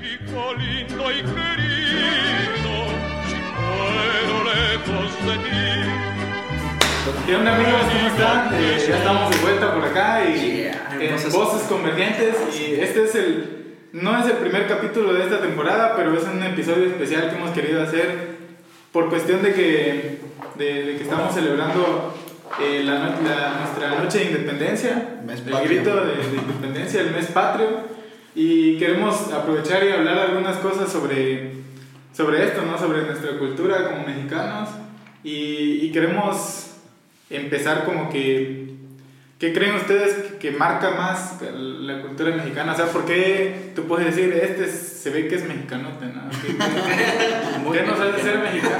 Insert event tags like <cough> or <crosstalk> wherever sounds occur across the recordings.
México lindo y querido, si muero lejos de ti. ¿Qué onda amigos? ¿Cómo están? Eh, ya estamos de vuelta por acá y Yeah. en Voces- Voces Convergentes y este es el, no es el primer capítulo de esta temporada, pero es un episodio especial que hemos querido hacer por cuestión de que, de, de que estamos celebrando eh, la, nuestra noche de independencia, Mes el grito de, de independencia, el mes patrio y queremos aprovechar y hablar algunas cosas sobre, sobre esto, ¿no? sobre nuestra cultura como mexicanos y, y queremos empezar como que ¿qué creen ustedes que, marca más la cultura mexicana? O sea, ¿por qué tú puedes decir este es- se ve que es mexicanote, ¿no? <laughs> ¿Qué, qué- qué nos hace ser mexicano?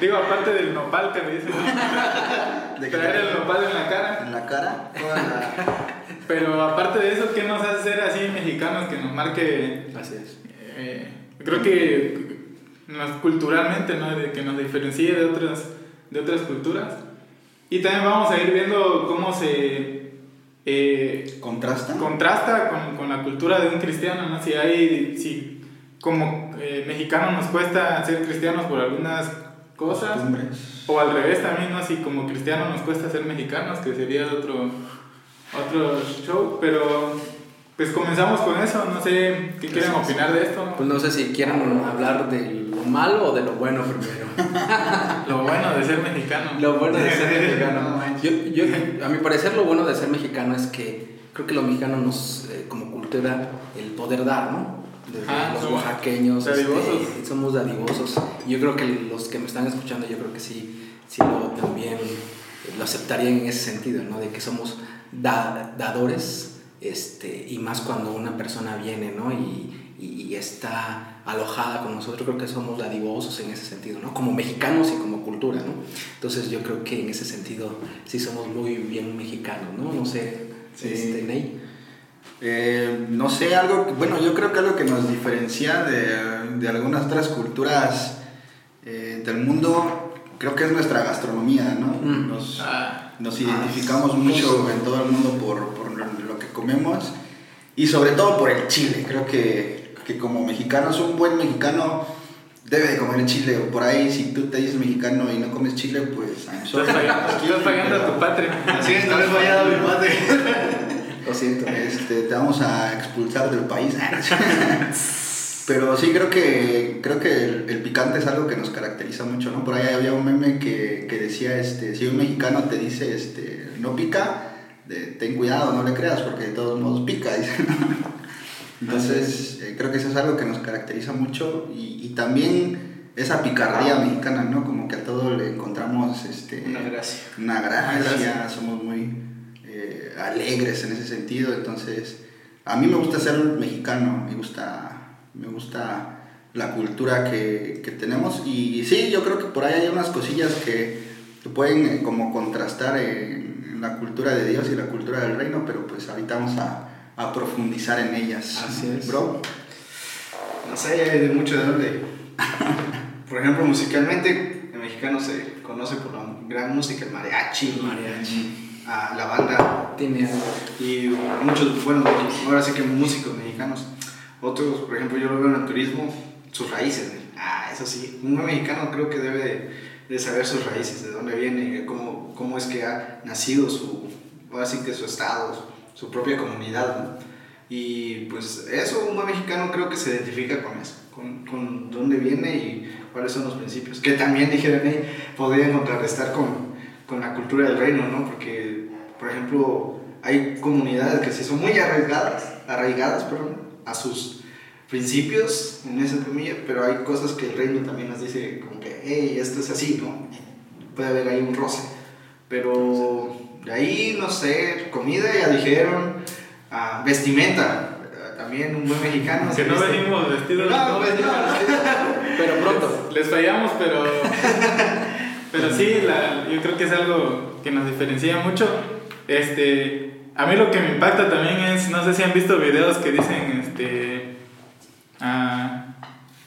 Digo, aparte del nopal que me dicen, <laughs> ¿De traer el nopal en la cara. En la cara. <laughs> Pero aparte de eso, ¿qué nos hace ser así mexicanos que nos marque Así es. eh, creo que nos, culturalmente, ¿no? De que nos diferencie de otras, de otras culturas. Y también vamos a ir viendo cómo se eh, ¿Contrasta? contrasta con, con la cultura de un cristiano, ¿no? Si hay, si como eh, mexicanos nos cuesta ser cristianos por algunas cosas, Costumbres. o al revés también, ¿no? Si como cristianos nos cuesta ser mexicanos, que sería otro, otro show, pero pues comenzamos con eso, no sé qué quieren opinar de esto. Pues no sé si quieren hablar de lo malo o de lo bueno primero. <laughs> Lo bueno de ser mexicano. Lo bueno de ser <laughs> No mexicano. Yo, yo, a mi parecer, lo bueno de ser mexicano es que creo que los mexicanos nos, eh, como cultura, el poder dar, ¿no? Desde Ah, los oaxaqueños. dadivosos. este, somos dadivosos. Yo creo que los que me están escuchando, yo creo que sí, sí lo también lo aceptarían en ese sentido, ¿no? De que somos da- dadores, este, y más cuando una persona viene, ¿no? Y, y- y está alojada con nosotros, creo que somos dadivosos en ese sentido, ¿no? Como mexicanos y como cultura, ¿no? Entonces yo creo que en ese sentido sí somos muy bien mexicanos, ¿no? No sé, Sí. este, Ney. Eh, no sé, algo, bueno, yo creo que algo que nos diferencia de, de algunas otras culturas eh, del mundo, creo que es nuestra gastronomía, ¿no? Mm. Nos, Ah, nos identificamos mucho en todo el mundo por, por lo que comemos y sobre todo por el chile. Creo que, que como mexicanos, un buen mexicano debe de comer chile. O por ahí, si tú te dices mexicano y no comes chile, pues I'm sorry. estás fallando, estás fallando a tu patria. Así es, no a dar mi madre. <laughs> Lo siento. Este, te vamos a expulsar del país. <laughs> Pero sí creo que creo que el, el picante es algo que nos caracteriza mucho, ¿no? Por ahí había un meme que, que decía, este, si un mexicano te dice, este, no pica, de- ten cuidado, no le creas, porque de todos modos pica, dice. Entonces, eh, creo que eso es algo que nos caracteriza mucho y, y también esa picardía mexicana, ¿no? Como que a todo le encontramos, este, Una gracia. una gracia, Una gracia. somos muy eh, alegres en ese sentido, entonces a mí me gusta ser mexicano, me gusta, me gusta la cultura que, que tenemos y, sí, yo creo que por ahí hay unas cosillas que, que pueden eh, como contrastar en, en la cultura de Dios y la cultura del reino, pero pues ahorita vamos a, a profundizar en ellas. Así es. Bro, No sé, hay de mucho de dónde. <laughs> Por ejemplo, musicalmente, el mexicano se conoce por la gran música, el mariachi, Mariachi. ah, la banda Tiene algo. y muchos, bueno, ahora sí que músicos mexicanos. Otros, por ejemplo, yo lo veo en el turismo, sus raíces. Ah, eso sí, un mexicano creo que debe de, de saber sus raíces, de dónde viene, cómo, cómo es que ha nacido su, ahora sí que su estado, su propia comunidad. ¿no? Y pues eso, un buen mexicano creo que se identifica con eso, con, con dónde viene y cuáles son los principios. Que también dijeron ahí, podrían contrarrestar con, con la cultura del reino, ¿no? Porque, por ejemplo, hay comunidades que sí son muy arraigadas, arraigadas perdón, a sus principios, en esa comilla, pero hay cosas que el reino también nos dice, como que, hey, esto es así, ¿no? Puede haber ahí un roce. Pero de ahí, no sé, comida ya dijeron, ah, vestimenta, también un buen mexicano. Que se no viste- venimos vestidos. No, pues no, Pero pronto. Les fallamos, pero. Pero sí, la- yo creo que es algo que nos diferencia mucho. Este. A mí lo que me impacta también es, no sé si han visto videos que dicen, este, ah,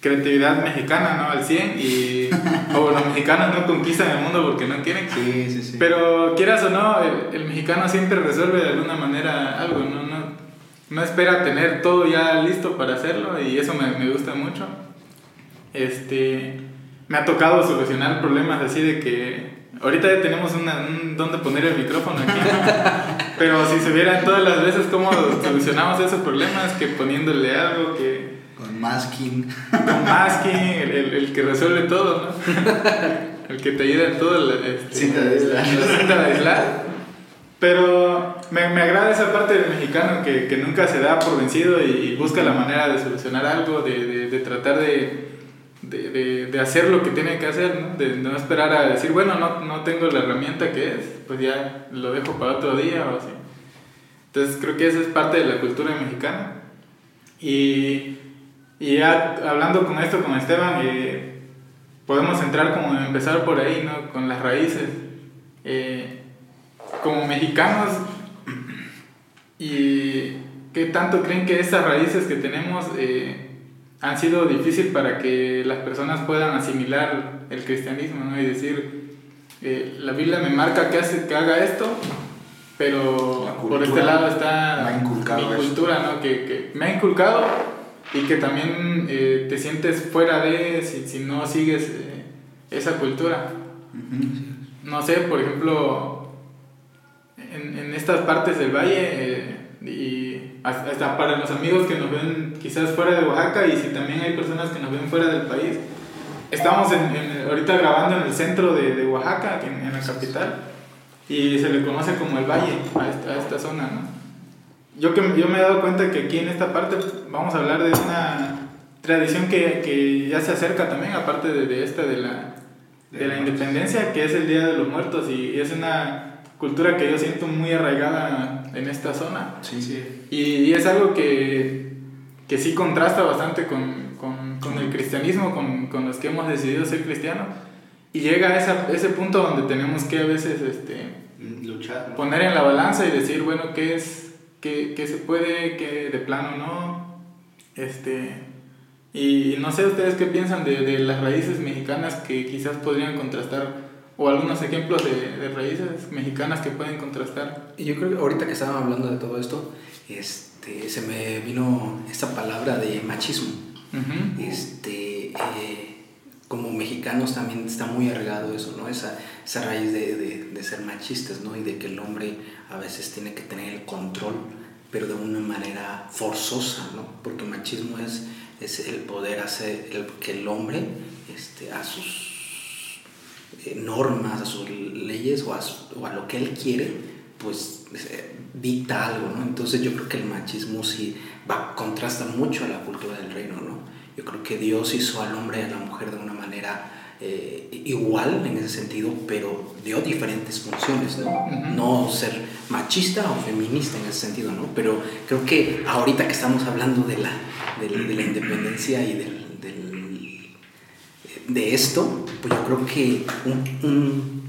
creatividad mexicana, ¿no? Al 100 y, o los mexicanos no conquistan el mundo porque no quieren. Sí, sí, sí. Pero quieras o no, el, el mexicano siempre resuelve de alguna manera algo, ¿no? no no espera tener todo ya listo para hacerlo y eso me, me gusta mucho. Este, me ha tocado solucionar problemas así de que ahorita ya tenemos una, un donde poner el micrófono aquí, pero si se vieran todas las veces cómo solucionamos esos problemas, que poniéndole algo, que masking. con masking, el, el, el que resuelve todo, ¿no? <laughs> El que te ayuda en todo, la, este, Cinta de aislar. la cinta de aislar. Pero me, me agrada esa parte del mexicano que, que nunca se da por vencido y, y busca la manera de solucionar algo, de, de, de tratar de, de, de, de hacer lo que tiene que hacer, ¿no? de no esperar a decir, bueno, no, no tengo la herramienta que es, pues ya lo dejo para otro día o así. Entonces creo que esa es parte de la cultura mexicana. Y, y ya hablando con esto con Esteban, eh, podemos entrar como empezar por ahí, ¿no? Con las raíces. Eh, como mexicanos, <clears throat> ¿y qué tanto creen que esas raíces que tenemos eh, han sido difícil para que las personas puedan asimilar el cristianismo, ¿no? Y decir, la Biblia me marca que, hace, que haga esto, pero por este lado está mi cultura, ¿no? Que, que me ha inculcado y que también eh, te sientes fuera de si, si no sigues eh, esa cultura. No sé, por ejemplo, en, en estas partes del valle eh, y hasta hasta para los amigos que nos ven quizás fuera de Oaxaca y si también hay personas que nos ven fuera del país, estamos en, en- ahorita grabando en el centro de, de Oaxaca, en, en la capital, y se le conoce como el valle a esta, a esta zona, ¿no? Yo, que, yo me he dado cuenta que aquí en esta parte vamos a hablar de una tradición que, que ya se acerca también, aparte de, de esta de la, de la independencia, que es el Día de los Muertos, y es una cultura que yo siento muy arraigada en esta zona. Sí, sí. Y, y es algo que, que sí contrasta bastante con, con, con el cristianismo, con, con los que hemos decidido ser cristianos. Y llega a esa, ese punto donde tenemos que a veces este, Luchar. ¿no? poner en la balanza y decir, bueno, ¿qué es? ¿Qué, qué se puede? ¿Qué de plano no? Este, y no sé ustedes qué piensan de, de las raíces mexicanas que quizás podrían contrastar, o algunos ejemplos de, de raíces mexicanas que pueden contrastar. Yo creo que ahorita que estaban hablando de todo esto, este, se me vino esa palabra de machismo. Ujú. Este, eh, como mexicanos también está muy arraigado eso, ¿no? Esa, esa raíz de, de, de ser machistas, ¿no? Y de que el hombre a veces tiene que tener el control, pero de una manera forzosa, ¿no? Porque machismo es, es el poder hacer el- que el hombre, este, a sus eh, normas, a sus leyes o a, a lo que él quiere, pues eh, dicta algo, ¿no? Entonces yo creo que el machismo sí contrasta mucho a la cultura del reino, ¿no? Yo creo que Dios hizo al hombre y a la mujer de una manera eh, igual en ese sentido, pero dio diferentes funciones, ¿no? No ser machista o feminista en ese sentido, ¿no? Pero creo que ahorita que estamos hablando de la, de, la- de la independencia y del, del- de esto, pues yo creo que un, un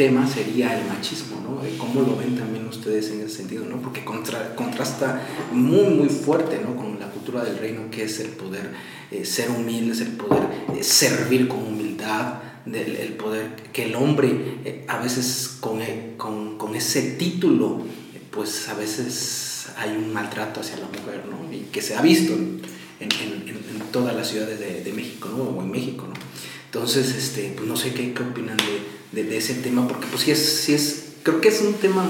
tema sería el machismo, ¿no? Eh, ¿Cómo lo ven también ustedes en ese sentido, ¿no? Porque contra- contrasta muy, muy fuerte, ¿no? Con la cultura del reino, que es el poder eh, ser humildes, el poder eh, servir con humildad, del, el poder que el hombre eh, a veces con, eh, con, con ese título, eh, pues a veces hay un maltrato hacia la mujer, ¿no? Y que se ha visto en- en- en todas las ciudades de, de México, ¿no? O en México, ¿no? Entonces, este, pues no sé qué, qué opinan de, de, de ese tema, porque pues sí es, sí es, creo que es un tema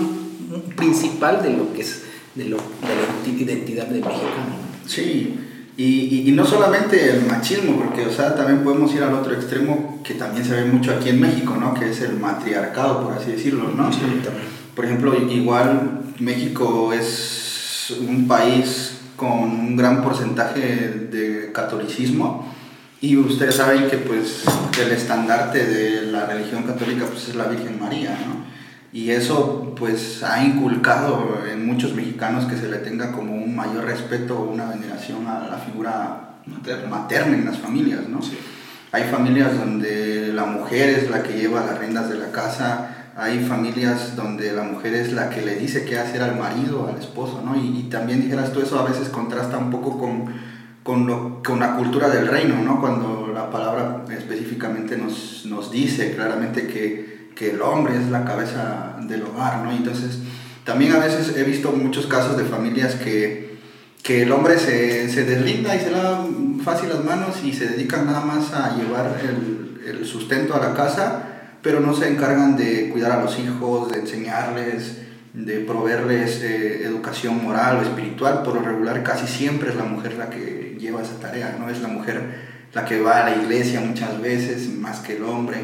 principal de lo que es, de, lo, de la identi- identidad del mexicano. ¿no? Sí, y, y- y no solamente el machismo, porque o sea, también podemos ir al otro extremo que también se ve mucho aquí en México, ¿no? Que es el matriarcado, por así decirlo, ¿no? Por ejemplo, igual México es un país con un gran porcentaje de catolicismo y ustedes saben que pues el estandarte de la religión católica pues es la Virgen María, ¿no? Y eso pues ha inculcado en muchos mexicanos que se le tenga como un mayor respeto o una veneración a la figura Materna. materna en las familias, ¿no? Hay familias donde la mujer es la que lleva las riendas de la casa, hay familias donde la mujer es la que le dice qué hacer al marido, al esposo, ¿no? Y, y también dijeras tú, eso a veces contrasta un poco con, con, lo- con la cultura del reino, ¿no? Cuando la palabra específicamente nos, nos dice claramente que, que el hombre es la cabeza del hogar, ¿no? Entonces, también a veces he visto muchos casos de familias que que el hombre se, se deslinda y se lava fácil las manos y se dedica nada más a llevar el, el sustento a la casa, pero no se encargan de cuidar a los hijos, de enseñarles, de proveerles eh, educación moral o espiritual. Por lo regular casi siempre es la mujer la que lleva esa tarea, no es la mujer la que va a la iglesia muchas veces más que el hombre.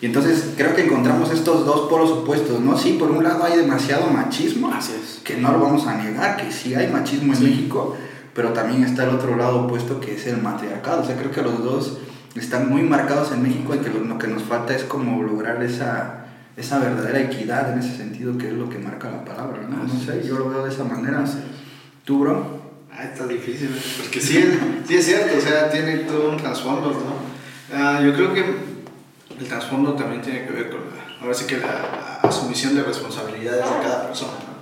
Y entonces creo que encontramos estos dos polos opuestos, ¿no? Sí, por un lado hay demasiado machismo, Así es. que no lo vamos a negar, que sí hay machismo en México, pero también está el otro lado opuesto que es el matriarcado. O sea, creo que los dos están muy marcados en México y que lo, lo que nos falta es como lograr esa, esa verdadera equidad en ese sentido, que es lo que marca la palabra, ¿no? No sé, yo lo veo de esa manera. ¿Tú, bro? Ah, está difícil, porque sí, sí es cierto, o sea, tiene todo un trasfondo, ¿no? Ah, yo creo que el trasfondo también tiene que ver con, la- ahora sí que la asumición de responsabilidades de cada persona, ¿no?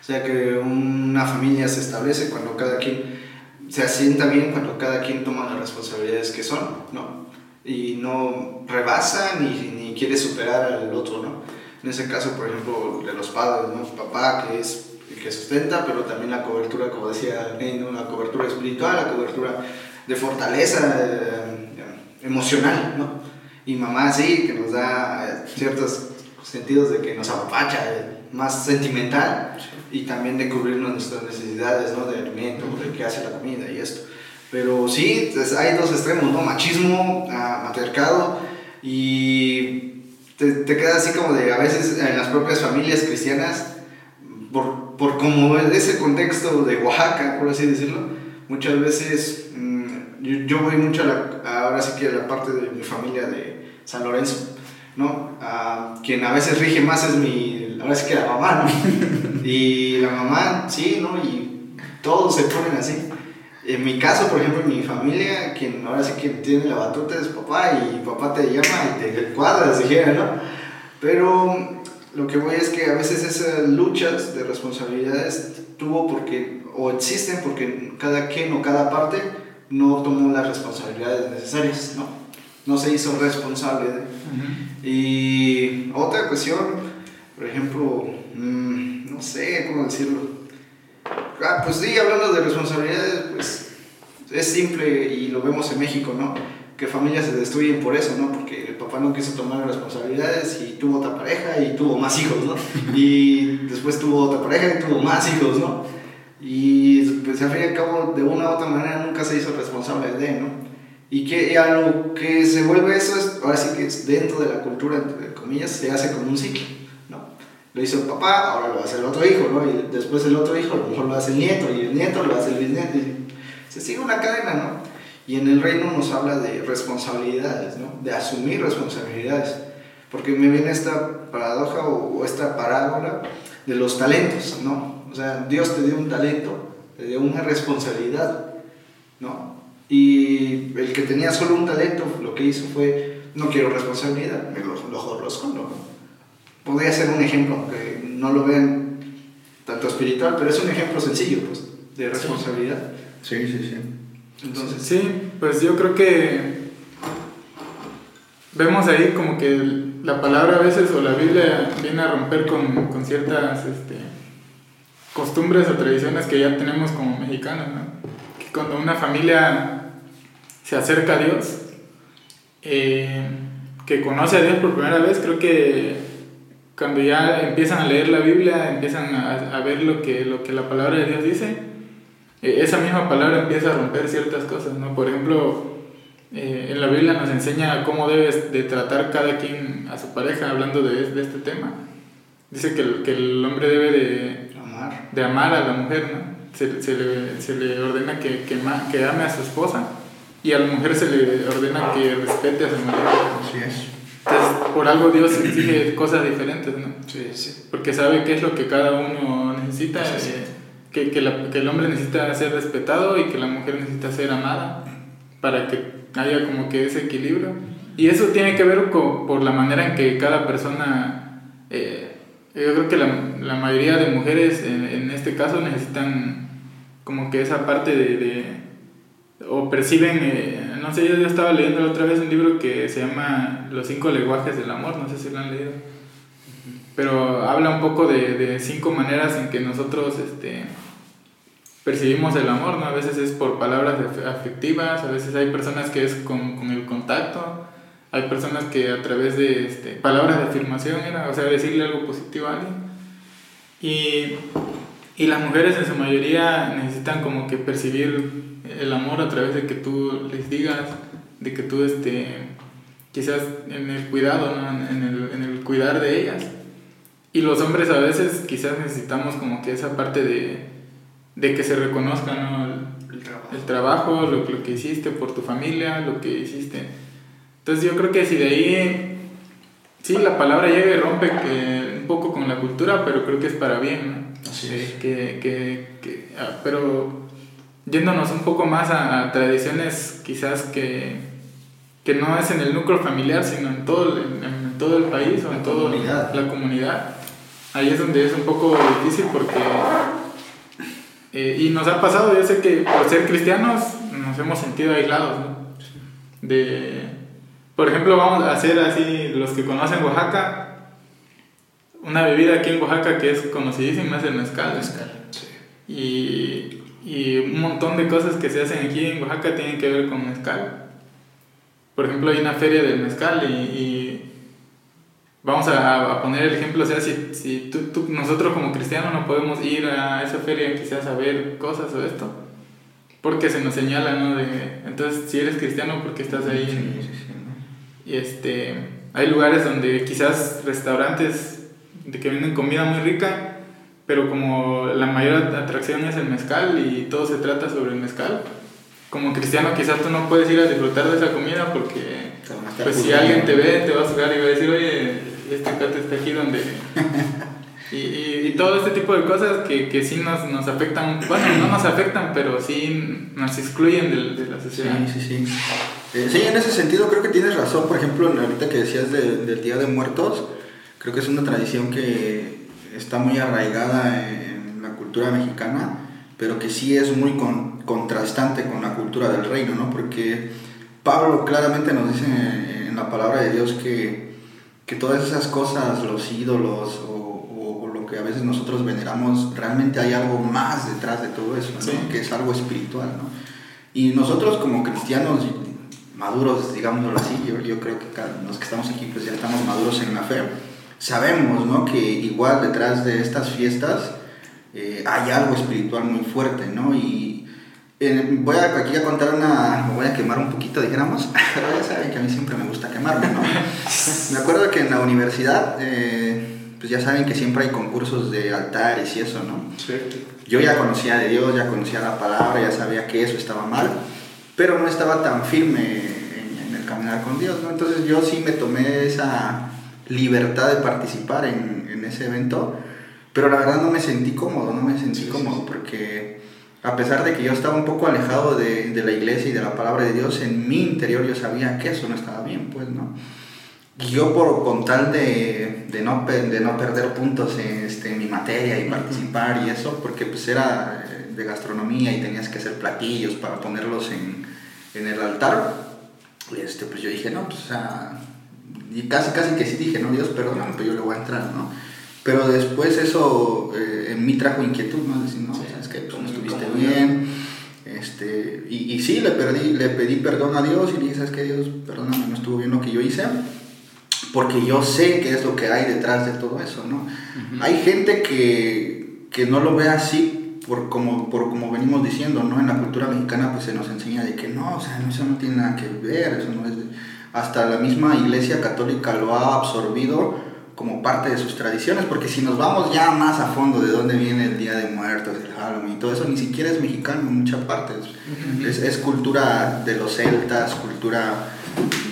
O sea, que una familia se establece cuando cada quien se asienta bien, cuando cada quien toma las responsabilidades que son, ¿no? Y no rebasa ni, ni quiere superar al otro, ¿no? En ese caso, por ejemplo, de los padres, ¿no? Papá, que es que sustenta, pero también la cobertura, como decía ¿no? La cobertura espiritual, la cobertura de fortaleza eh, emocional, ¿no? Y mamá, sí, que nos da eh, ciertos sentidos de que nos apapacha, eh, más sentimental, y también de cubrirnos nuestras necesidades, ¿no? De alimento, de qué hace la comida y esto. Pero sí, pues, hay dos extremos, ¿no? Machismo, ah, matriarcado, y te, te queda así como de, a veces en las propias familias cristianas, por, por como es ese contexto de Oaxaca, por así decirlo, muchas veces mm, yo, yo voy mucho a la, ahora sí que a la parte de mi familia de San Lorenzo, ¿no? A quien a veces rige más es mi, ahora sí que la mamá, ¿no? <laughs> y la mamá, sí, ¿no? Y todos se ponen así. En mi caso, por ejemplo, en mi familia, quien ahora sí que tiene la batuta es papá y papá te llama y te cuadra, si quiere, ¿no? Pero lo que voy es que a veces esas luchas de responsabilidades tuvo porque, o existen porque cada quien o cada parte no tomó las responsabilidades necesarias, ¿no? No se hizo responsable de. Y otra cuestión, por ejemplo, mm, no sé cómo decirlo. Ah, pues sí, hablando de responsabilidades, pues es simple y lo vemos en México, ¿no? Que familias se destruyen por eso, ¿no? Porque el papá no quiso tomar responsabilidades y tuvo otra pareja y tuvo más hijos, ¿no? <laughs> Y después tuvo otra pareja y tuvo más hijos, ¿no? Y pues al fin y al cabo, de una u otra manera, nunca se hizo responsable de, ¿no? Y que y a lo que se vuelve eso es, ahora sí que es dentro de la cultura, entre comillas, se hace como un ciclo, ¿no? Lo hizo el papá, ahora lo hace el otro hijo, ¿no? Y después el otro hijo, a lo mejor lo hace el nieto, y el nieto lo hace el bisnieto. Y se sigue una cadena, ¿no? Y en el reino nos habla de responsabilidades, ¿no? De asumir responsabilidades. Porque me viene esta paradoja o, o esta parábola de los talentos, ¿no? O sea, Dios te dio un talento, te dio una responsabilidad, ¿no? Y el que tenía solo un talento, lo que hizo fue, no quiero responsabilidad, me lo, lo, lo escondo. Podría ser un ejemplo, aunque no lo vean tanto espiritual, pero es un ejemplo sencillo, pues, de responsabilidad. Sí, sí, sí. Entonces, Sí, pues yo creo que vemos ahí como que la palabra a veces o la Biblia viene a romper con, con ciertas este, costumbres o tradiciones que ya tenemos como mexicanos, ¿no? Que cuando una familia se acerca a Dios, eh, que conoce a Dios por primera vez, creo que cuando ya empiezan a leer la Biblia, empiezan a, a ver lo que, lo que la palabra de Dios dice, eh, esa misma palabra empieza a romper ciertas cosas, ¿no? Por ejemplo, eh, en la Biblia nos enseña cómo debes de tratar cada quien a su pareja, hablando de, de este tema. Dice que el, que el hombre debe de, amar. de amar a la mujer, ¿no? Se, se le, se le ordena que, que, ma- que ame a su esposa y a la mujer se le ordena que respete a su marido. Así es. Entonces, por algo Dios exige cosas diferentes, ¿no? Sí, sí. porque sabe qué es lo que cada uno necesita, Sí, sí. eh, que, que, la- que el hombre necesita ser respetado y que la mujer necesita ser amada para que haya como que ese equilibrio. Y eso tiene que ver con, por la manera en que cada persona, eh, yo creo que la, la mayoría de mujeres en, en este caso necesitan como que esa parte de, de- o perciben, eh, no sé, yo, yo estaba leyendo la otra vez un libro que se llama Los cinco lenguajes del amor, no sé si lo han leído pero habla un poco de, de cinco maneras en que nosotros este, percibimos el amor, ¿no? A veces es por palabras af- afectivas, a veces hay personas que es con, con el contacto, hay personas que a través de este, palabras de afirmación, era, o sea, decirle algo positivo a alguien. Y, y las mujeres en su mayoría necesitan como que percibir el amor a través de que tú les digas, de que tú este, quizás en el cuidado, ¿no? en, el, en el cuidar de ellas. Y los hombres a veces quizás necesitamos como que esa parte de, de que se reconozca ¿no? el, El trabajo. el trabajo, lo, lo que hiciste por tu familia, lo que hiciste. Entonces yo creo que si de ahí, sí, la palabra llega y rompe que, un poco con la cultura, pero creo que es para bien, ¿no? Así es. que, que, que, ah, pero yéndonos un poco más a, a tradiciones quizás que, que no es en el núcleo familiar, sino en todo en, en todo el país o en toda la comunidad. Ahí es donde es un poco difícil porque... eh, y nos ha pasado, yo sé que por ser cristianos nos hemos sentido aislados, ¿no? De, por ejemplo, vamos a hacer así, los que conocen Oaxaca, una bebida aquí en Oaxaca que es conocidísima es el mezcal. Sí. Y, y un montón de cosas que se hacen aquí en Oaxaca tienen que ver con mezcal. Por ejemplo, hay una feria del mezcal y, y vamos a, a poner el ejemplo, o sea, si, si tú, tú- nosotros como cristianos no podemos ir a esa feria quizás a ver cosas o esto, porque se nos señala, ¿no? De, entonces, si eres cristiano, ¿por qué estás ahí? Sí, sí, sí, ¿no? Y este, hay lugares donde quizás restaurantes de que venden comida muy rica, pero como la mayor atracción es el mezcal y todo se trata sobre el mezcal, como cristiano quizás tú no puedes ir a disfrutar de esa comida porque pues si alguien te ve te va a juzgar y va a decir, oye, este cate está aquí donde... Y, y, y todo este tipo de cosas que, que sí nos, nos afectan, bueno, no nos afectan, pero sí nos excluyen de, de la sociedad. Sí, sí, sí. Eh, sí, en ese sentido creo que tienes razón. Por ejemplo, ahorita que decías de- del Día de Muertos, creo que es una tradición que está muy arraigada en la cultura mexicana, pero que sí es muy con- contrastante con la cultura del reino, ¿no? Porque Pablo claramente nos dice en la palabra de Dios que, que todas esas cosas, los ídolos o, o- o lo que a veces nosotros veneramos, realmente hay algo más detrás de todo eso, ¿no? Sí. que es algo espiritual. ¿no? Y nosotros como cristianos maduros, digámoslo así, yo, yo creo que cada- los que estamos aquí pues ya estamos maduros en la fe, sabemos ¿no? que igual detrás de estas fiestas eh, hay algo espiritual muy fuerte, ¿no? Y eh, voy a, aquí a contar una, me voy a quemar un poquito, dijéramos, <laughs> pero ya saben que a mí siempre me gusta quemarme, ¿no? <laughs> me acuerdo que en la universidad, eh, pues ya saben que siempre hay concursos de altares y eso, ¿no? Yo ya conocía de Dios, ya conocía la palabra, ya sabía que eso estaba mal, pero no estaba tan firme en, en el caminar con Dios, ¿no? Entonces yo sí me tomé esa libertad de participar en, en ese evento, pero la verdad no me sentí cómodo, no me sentí cómodo porque a pesar de que yo estaba un poco alejado de, de la iglesia y de la palabra de Dios, en mi interior yo sabía que eso no estaba bien, pues, ¿no? Y yo por con tal de, de, no, de no perder puntos en, este, en mi materia y participar y eso, porque pues era eh, de gastronomía y tenías que hacer platillos para ponerlos en, en el altar, este, pues yo dije, no, pues, o sea, y casi, casi que sí dije, no, Dios, perdóname, pues yo le voy a entrar, ¿no? Pero después eso eh, en mí trajo inquietud, ¿no? Decir, no, sabes que pues no estuviste bien, este, y, y sí, le, perdí, le pedí perdón a Dios y le dije, ¿sabes qué, Dios? Perdóname, no estuvo bien lo que yo hice, porque yo sé qué es lo que hay detrás de todo eso, ¿no? Hay gente que, que no lo ve así, por como, por como venimos diciendo, ¿no? En la cultura mexicana pues se nos enseña de que no, o sea, eso no tiene nada que ver, eso no es... de- Hasta la misma iglesia católica lo ha absorbido como parte de sus tradiciones, porque si nos vamos ya más a fondo de dónde viene el Día de Muertos, el Halloween y todo eso, ni siquiera es mexicano en muchas partes. Es, es cultura de los celtas, cultura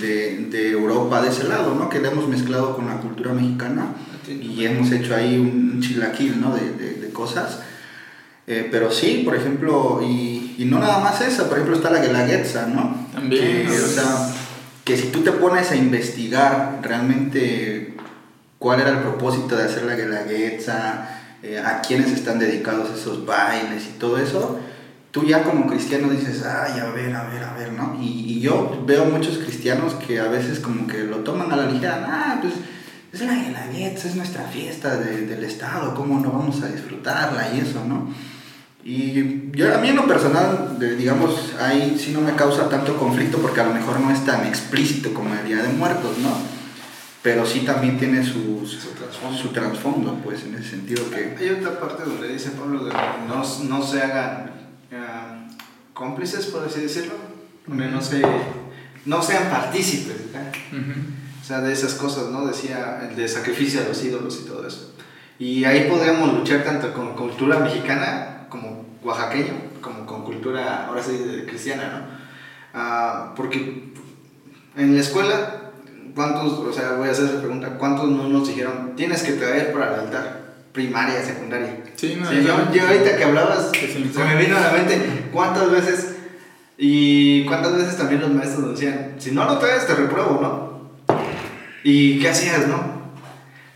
de, de Europa, de ese lado, ¿no? Que le hemos mezclado con la cultura mexicana y hemos hecho ahí un, un chilaquil, ¿no? De, de- de cosas. Eh, pero sí, por ejemplo, y, y no nada más esa, por ejemplo está la guelaguetza, ¿no? También. Que, o sea, que si tú te pones a investigar realmente cuál era el propósito de hacer la guelaguetza, eh, a quiénes están dedicados esos bailes y todo eso, tú ya como cristiano dices, ay, a ver, a ver, a ver, ¿no? Y, yo veo muchos cristianos que a veces como que lo toman a la ligera, ah, pues es la guelaguetza, es nuestra fiesta de- del Estado, ¿cómo no vamos a disfrutarla y eso, ¿no? Y yo, a mí en lo personal, digamos, ahí sí no me causa tanto conflicto porque a lo mejor no es tan explícito como el Día de Muertos, ¿no? Pero sí también tiene su, Su trasfondo. su trasfondo, pues en ese sentido que... Hay otra parte donde dice Pablo de que no, no se hagan ah, cómplices, por así decirlo, donde no, se, no sean partícipes, ¿verdad? Ujú. o sea, de esas cosas, ¿no? Decía el de sacrificio a los ídolos y todo eso. Y ahí podríamos luchar tanto con cultura mexicana como oaxaqueño, como con cultura, ahora sí, cristiana, ¿no? Ah, porque en la escuela, ¿cuántos, o sea, voy a hacer esa pregunta, ¿cuántos no nos dijeron, tienes que traer para el altar? Primaria, secundaria. Sí, no, Sí, yo, yo ahorita que hablabas, Que se se impone. me vino a la mente cuántas veces, y cuántas veces también los maestros nos decían, si no lo traes te repruebo, ¿no? ¿Y qué hacías, no?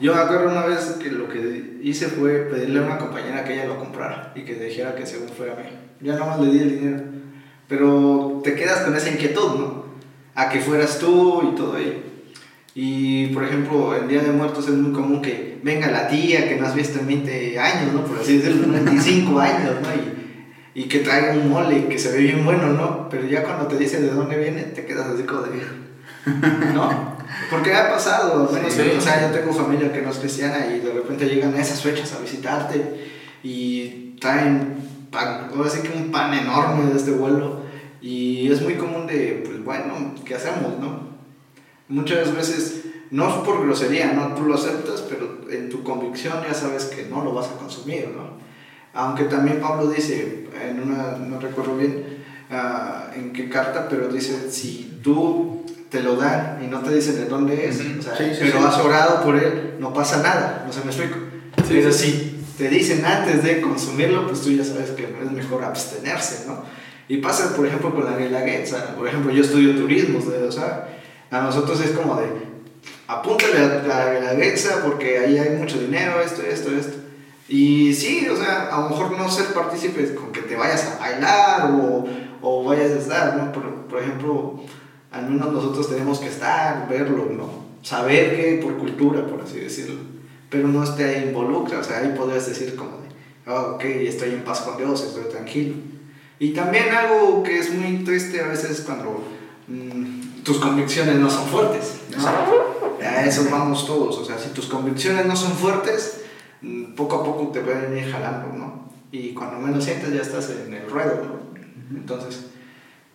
Yo me acuerdo una vez que lo que hice fue pedirle a una compañera que ella lo comprara y que dijera que según fuera a mí. Ya nada más le di el dinero. Pero te quedas con esa inquietud, ¿no? A que fueras tú y todo ello. Y por ejemplo, en Día de Muertos es muy común que venga la tía que no has visto en 20 años, ¿no? Por así decirlo, 25 <laughs> años, ¿no? Y, y que traiga un mole que se ve bien bueno, ¿no? Pero ya cuando te dicen de dónde viene, te quedas así como de... <laughs> ¿No? Porque ha pasado, menos, Sí. o sea, yo tengo familia que no es cristiana y de repente llegan a esas fechas a visitarte y traen pan, ahora sí que un pan enorme de este vuelo y es muy común de, pues bueno, ¿qué hacemos, no? Muchas veces, no es por grosería, ¿no? Tú lo aceptas, pero en tu convicción ya sabes que no lo vas a consumir, ¿no? Aunque también Pablo dice, en una, no recuerdo bien ah, en qué carta, pero dice, si tú te lo dan y no te dicen de dónde es, Ujú. o sea, Sí, sí, pero sí. has orado por él, no pasa nada, no se me explico. Sí, pero sí. si te dicen antes de consumirlo, pues tú ya sabes que es mejor abstenerse, ¿no? Y pasa, por ejemplo, con la guelaguetza. Por ejemplo, yo estudio turismo, o sea, a nosotros es como de, apúntale a la guelaguetza porque ahí hay mucho dinero, esto, esto, esto. Y sí, o sea, a lo mejor no ser partícipes con que te vayas a bailar o, o vayas a estar, ¿no? Por, por ejemplo, al menos nosotros tenemos que estar, verlo, ¿no? Saber que por cultura, por así decirlo. Pero no te involucra, o sea, ahí podrías decir como de, "Ah, ok, estoy en paz con Dios, estoy tranquilo. Y también algo que es muy triste a veces cuando mm, tus convicciones no son fuertes. ¿no? A eso vamos todos, o sea, si tus convicciones no son fuertes, mm, poco a poco te pueden ir jalando, ¿no? Y cuando menos sientes ya estás en el ruedo, ¿no? Entonces,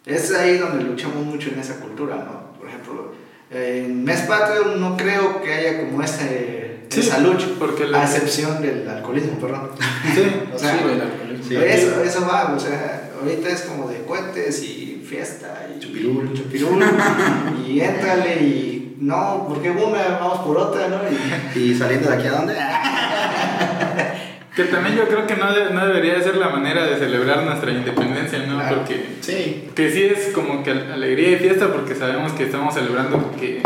es ahí donde luchamos mucho en esa cultura, ¿no? Por ejemplo, en Mes Patrio no creo que haya como ese, Sí, esa lucha, porque la- a excepción del alcoholismo, perdón. Sí, <laughs> O sea, Sí, el alcoholismo. Eso, eso va, o sea, ahorita es como de cohetes y fiesta y Chupirul. chupirul, <laughs> y éntrale y no, porque una, vamos por otra, ¿no? Y, <laughs> ¿Y saliendo de aquí a dónde? <laughs> Que también yo creo que no, de- no debería de ser la manera de celebrar nuestra independencia, ¿no? Claro. Porque Sí. que sí es como que alegría y fiesta porque sabemos que estamos celebrando que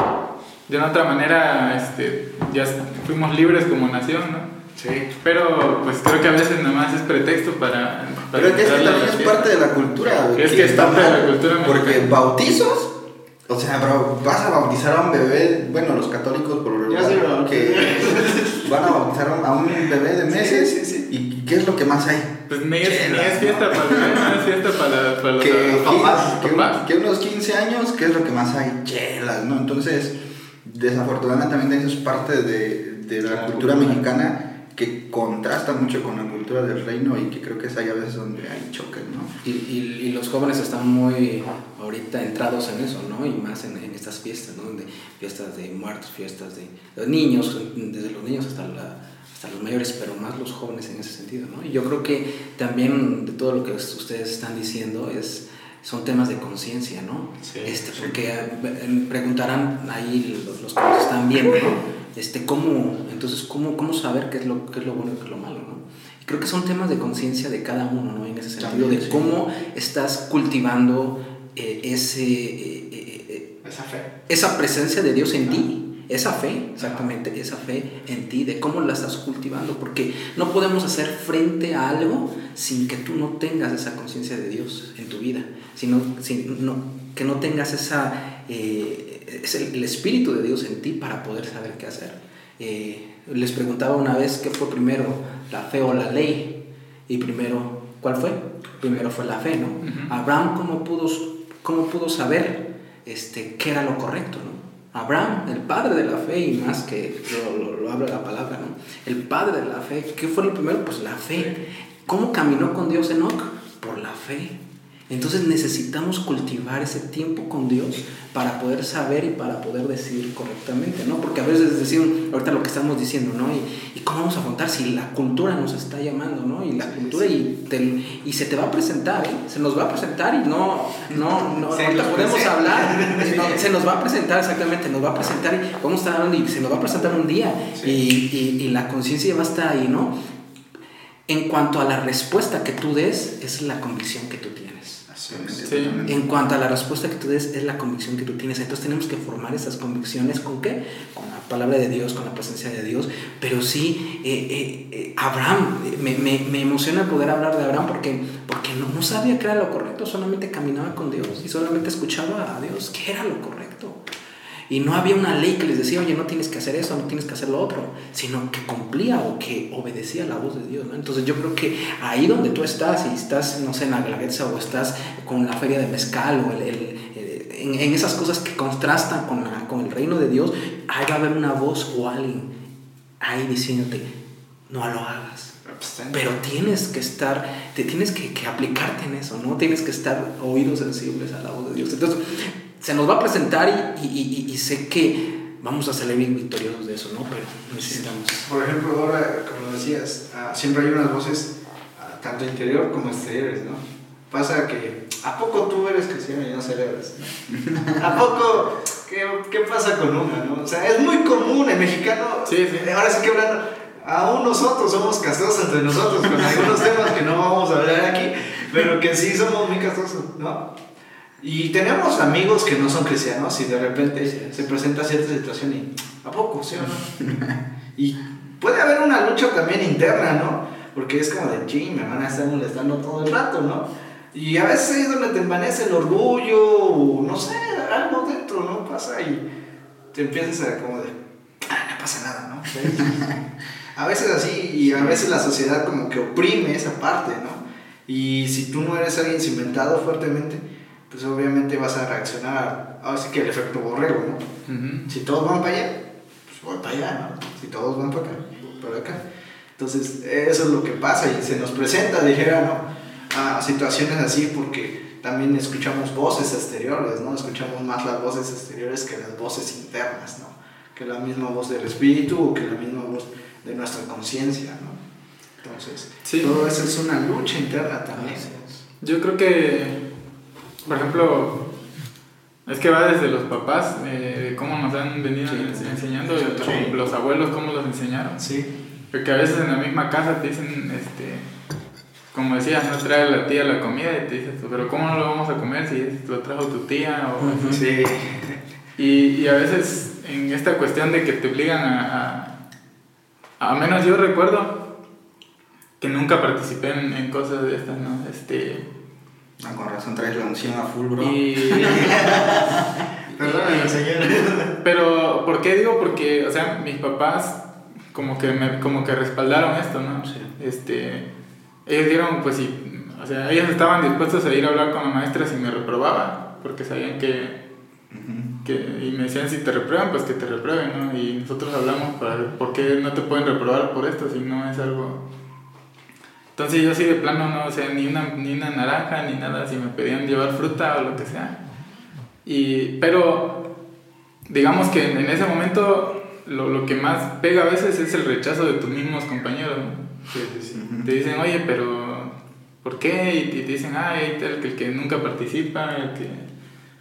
de una otra manera este, ya fuimos libres como nación, ¿no? Sí. Pero pues creo que a veces nada más es pretexto para... para Pero es que también es parte de la cultura. güey, Es que es está parte de la cultura Porque mexicana. bautizos, o sea, bro, vas a bautizar a un bebé, bueno, los católicos por lo regular, que <laughs> van a bautizar a un bebé de meses. Sí, sí, sí. ¿Y qué es lo que más hay? Pues ni es, ni es fiesta para es fiesta para, para los que, papás, que- papás. que unos 15 años, ¿qué es lo que más hay? Chelas, ¿no? Entonces, desafortunadamente también eso es parte de, de la, La cultura, cultura. mexicana que contrasta mucho con la cultura del reino y que creo que es ahí a veces donde hay choques, ¿no? Y, y- y los jóvenes están muy ahorita entrados en eso, ¿no? Y más en, en estas fiestas, ¿no? De fiestas de muertos, fiestas de los niños, desde los niños hasta, la- hasta los mayores, pero más los jóvenes en ese sentido, ¿no? Y yo creo que también de todo lo que ustedes están diciendo es son temas de conciencia, ¿no? Sí, este, porque eh, preguntarán ahí los, los que nos están viendo, este, ¿cómo, entonces, ¿cómo, cómo saber qué es, lo, qué es lo bueno y qué es lo malo, ¿no? Y creo que son temas de conciencia de cada uno, ¿no? En ese sentido, También, de sí. cómo estás cultivando eh, ese, eh, eh, Esa fe. esa presencia de Dios en ti. Esa fe, exactamente, esa fe en ti, de cómo la estás cultivando, porque no podemos hacer frente a algo sin que tú no tengas esa conciencia de Dios en tu vida, sino, sin- no- que no tengas esa, eh, es el, el Espíritu de Dios en ti para poder saber qué hacer. Eh, les preguntaba una vez qué fue primero, la fe o la ley, y primero ¿cuál fue? Primero fue la fe, ¿no? Abraham, ¿cómo pudo, cómo pudo saber este, qué era lo correcto, ¿no? Abraham, el padre de la fe, y más que lo, lo, habla la palabra, ¿no? El padre de la fe. ¿Qué fue lo primero? Pues la fe. ¿Cómo caminó con Dios Enoch? Por la fe. Entonces necesitamos cultivar ese tiempo con Dios para poder saber y para poder decidir correctamente, ¿no? Porque a veces decimos, ahorita lo que estamos diciendo, ¿no? ¿Y, cómo vamos a afrontar si la cultura nos está llamando, ¿no? Y la cultura Y, y se te va a presentar, ¿eh? Se nos va a presentar y no, no, no, ahorita podemos hablar, <laughs> se nos va a presentar exactamente, nos va a presentar y vamos a estar hablando y se nos va a presentar un día y, y, y la conciencia va a estar ahí, ¿no? En cuanto a la respuesta que tú des, es la convicción que tú tienes. En cuanto a la respuesta que tú des, es la convicción que tú tienes. Entonces tenemos que formar esas convicciones con qué? Con la palabra de Dios, con la presencia de Dios. Pero sí, eh, eh, eh, Abraham, me, me, me, emociona poder hablar de Abraham porque, porque no, no sabía que era lo correcto, solamente caminaba con Dios y solamente escuchaba a Dios que era lo correcto. Y no había una ley que les decía, oye, no tienes que hacer eso, no tienes que hacer lo otro, sino que cumplía o que obedecía la voz de Dios. ¿no? Entonces yo creo que ahí donde tú estás, y estás, no sé, en la Glaguetza o estás con la feria de mezcal o el, en, en, esas cosas que contrastan con, la, con el reino de Dios, ahí va a haber una voz o alguien ahí diciéndote, no lo hagas. Pero tienes que estar, te tienes que, que aplicarte en eso, ¿no? Tienes que estar oídos sensibles a la voz de Dios. Entonces, se nos va a presentar y, y, y, sé que vamos a salir bien victoriosos de eso, ¿no? Pero necesitamos. Por ejemplo, ahora, como decías, uh, siempre hay unas voces, uh, tanto interior como exteriores, ¿no? Pasa que, ¿a poco tú eres cristiano y no celebras? <laughs> ¿A poco? ¿Qué, ¿Qué, pasa con una, no? O sea, es muy común en mexicano. Sí, sí. Ahora sí que hablando, aún nosotros somos castosos entre nosotros con algunos temas que no vamos a hablar aquí, pero que sí somos muy castosos, ¿no? Y tenemos amigos que no son cristianos y de repente se presenta cierta situación y ¿a poco? ¿Sí o no? <laughs> y puede haber una lucha también interna, ¿no? Porque es como de, ching, me van a estar molestando todo el rato, ¿no? Y a veces es donde te envanece el orgullo, o no sé, algo dentro, ¿no? Pasa y te empiezas a como de, ah, no pasa nada, ¿no? <laughs> a veces así, y a veces la sociedad como que oprime esa parte, ¿no? Y si tú no eres alguien cimentado fuertemente, pues obviamente vas a reaccionar, así que el efecto borrego, ¿no? Si todos van para allá, pues voy para allá, ¿no? Si todos van para acá, voy para acá. Entonces, eso es lo que pasa y se nos presenta, dijera, ¿no? A situaciones así porque también escuchamos voces exteriores, ¿no? Escuchamos más las voces exteriores que las voces internas, ¿no? Que la misma voz del espíritu o que la misma voz de nuestra conciencia, ¿no? Entonces, todo eso es una lucha interna también. Yo creo que por ejemplo, es que va desde los papás, eh, cómo nos han venido enseñando, los abuelos cómo los enseñaron. Sí. Porque a veces en la misma casa te dicen, este, como decías, no trae la tía la comida y te dices, pero ¿cómo no lo vamos a comer si lo trajo tu tía? O Sí. Y, y, a veces en esta cuestión de que te obligan a, a, a menos yo recuerdo que nunca participé en, en cosas de estas, ¿no? Este, Ah, con razón traes la unción a full, bro. Y... <laughs> Perdóname, señor. Pero, ¿por qué digo? Porque, o sea, mis papás como que, me, como que respaldaron esto, ¿no? Sí. Este, ellos dieron, pues sí, o sea, ellos estaban dispuestos a ir a hablar con la maestra si me reprobaba, porque sabían que, que y me decían si te reprueban, pues que te reprueben, ¿no? Y nosotros hablamos para ver por qué no te pueden reprobar por esto si no es algo entonces yo así de plano no, o sea, ni una, ni una naranja ni nada, si me pedían llevar fruta o lo que sea. Y, pero digamos que en, ese momento lo, lo, que más pega a veces es el rechazo de tus mismos compañeros. Te dicen, oye, pero ¿por qué? Y te dicen, ay, el que, el que nunca participa, el que...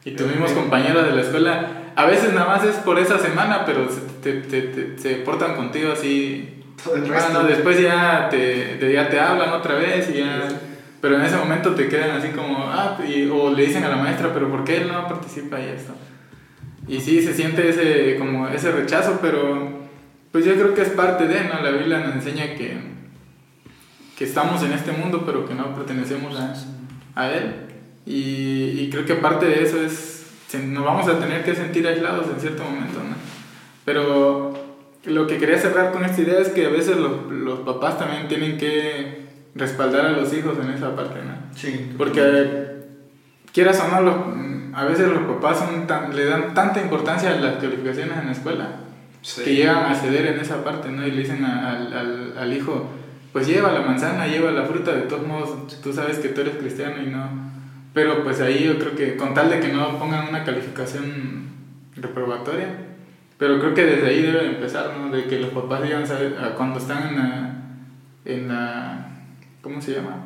Y tus mismos compañeros de la escuela, a veces nada más es por esa semana, pero se, te, te, te, se portan contigo así Ah, no, después ya te, ya te hablan otra vez y ya... Pero en ese momento te quedan así como, ah, o le dicen a la maestra, pero ¿por qué él no participa y esto? Y sí, se siente ese, como ese rechazo, pero pues yo creo que es parte de, ¿no? La Biblia nos enseña que, que estamos en este mundo, pero que no pertenecemos a, a Él. Y, y, creo que parte de eso es, nos vamos a tener que sentir aislados en cierto momento, ¿no? Pero lo que quería cerrar con esta idea es que a veces los, los papás también tienen que respaldar a los hijos en esa parte, ¿no? Sí. Porque quieras o no, los- a veces los papás son tan- le dan tanta importancia a las calificaciones en la escuela Sí. que llegan a ceder en esa parte, ¿no? Y le dicen a- al, al, al hijo, pues lleva la manzana, lleva la fruta, de todos modos tú sabes que tú eres cristiano y no... Pero pues ahí yo creo que con tal de que no pongan una calificación reprobatoria, pero creo que desde ahí debe empezar, ¿no? De que los papás digan, ¿sabes? A cuando están en la, en la... ¿Cómo se llama?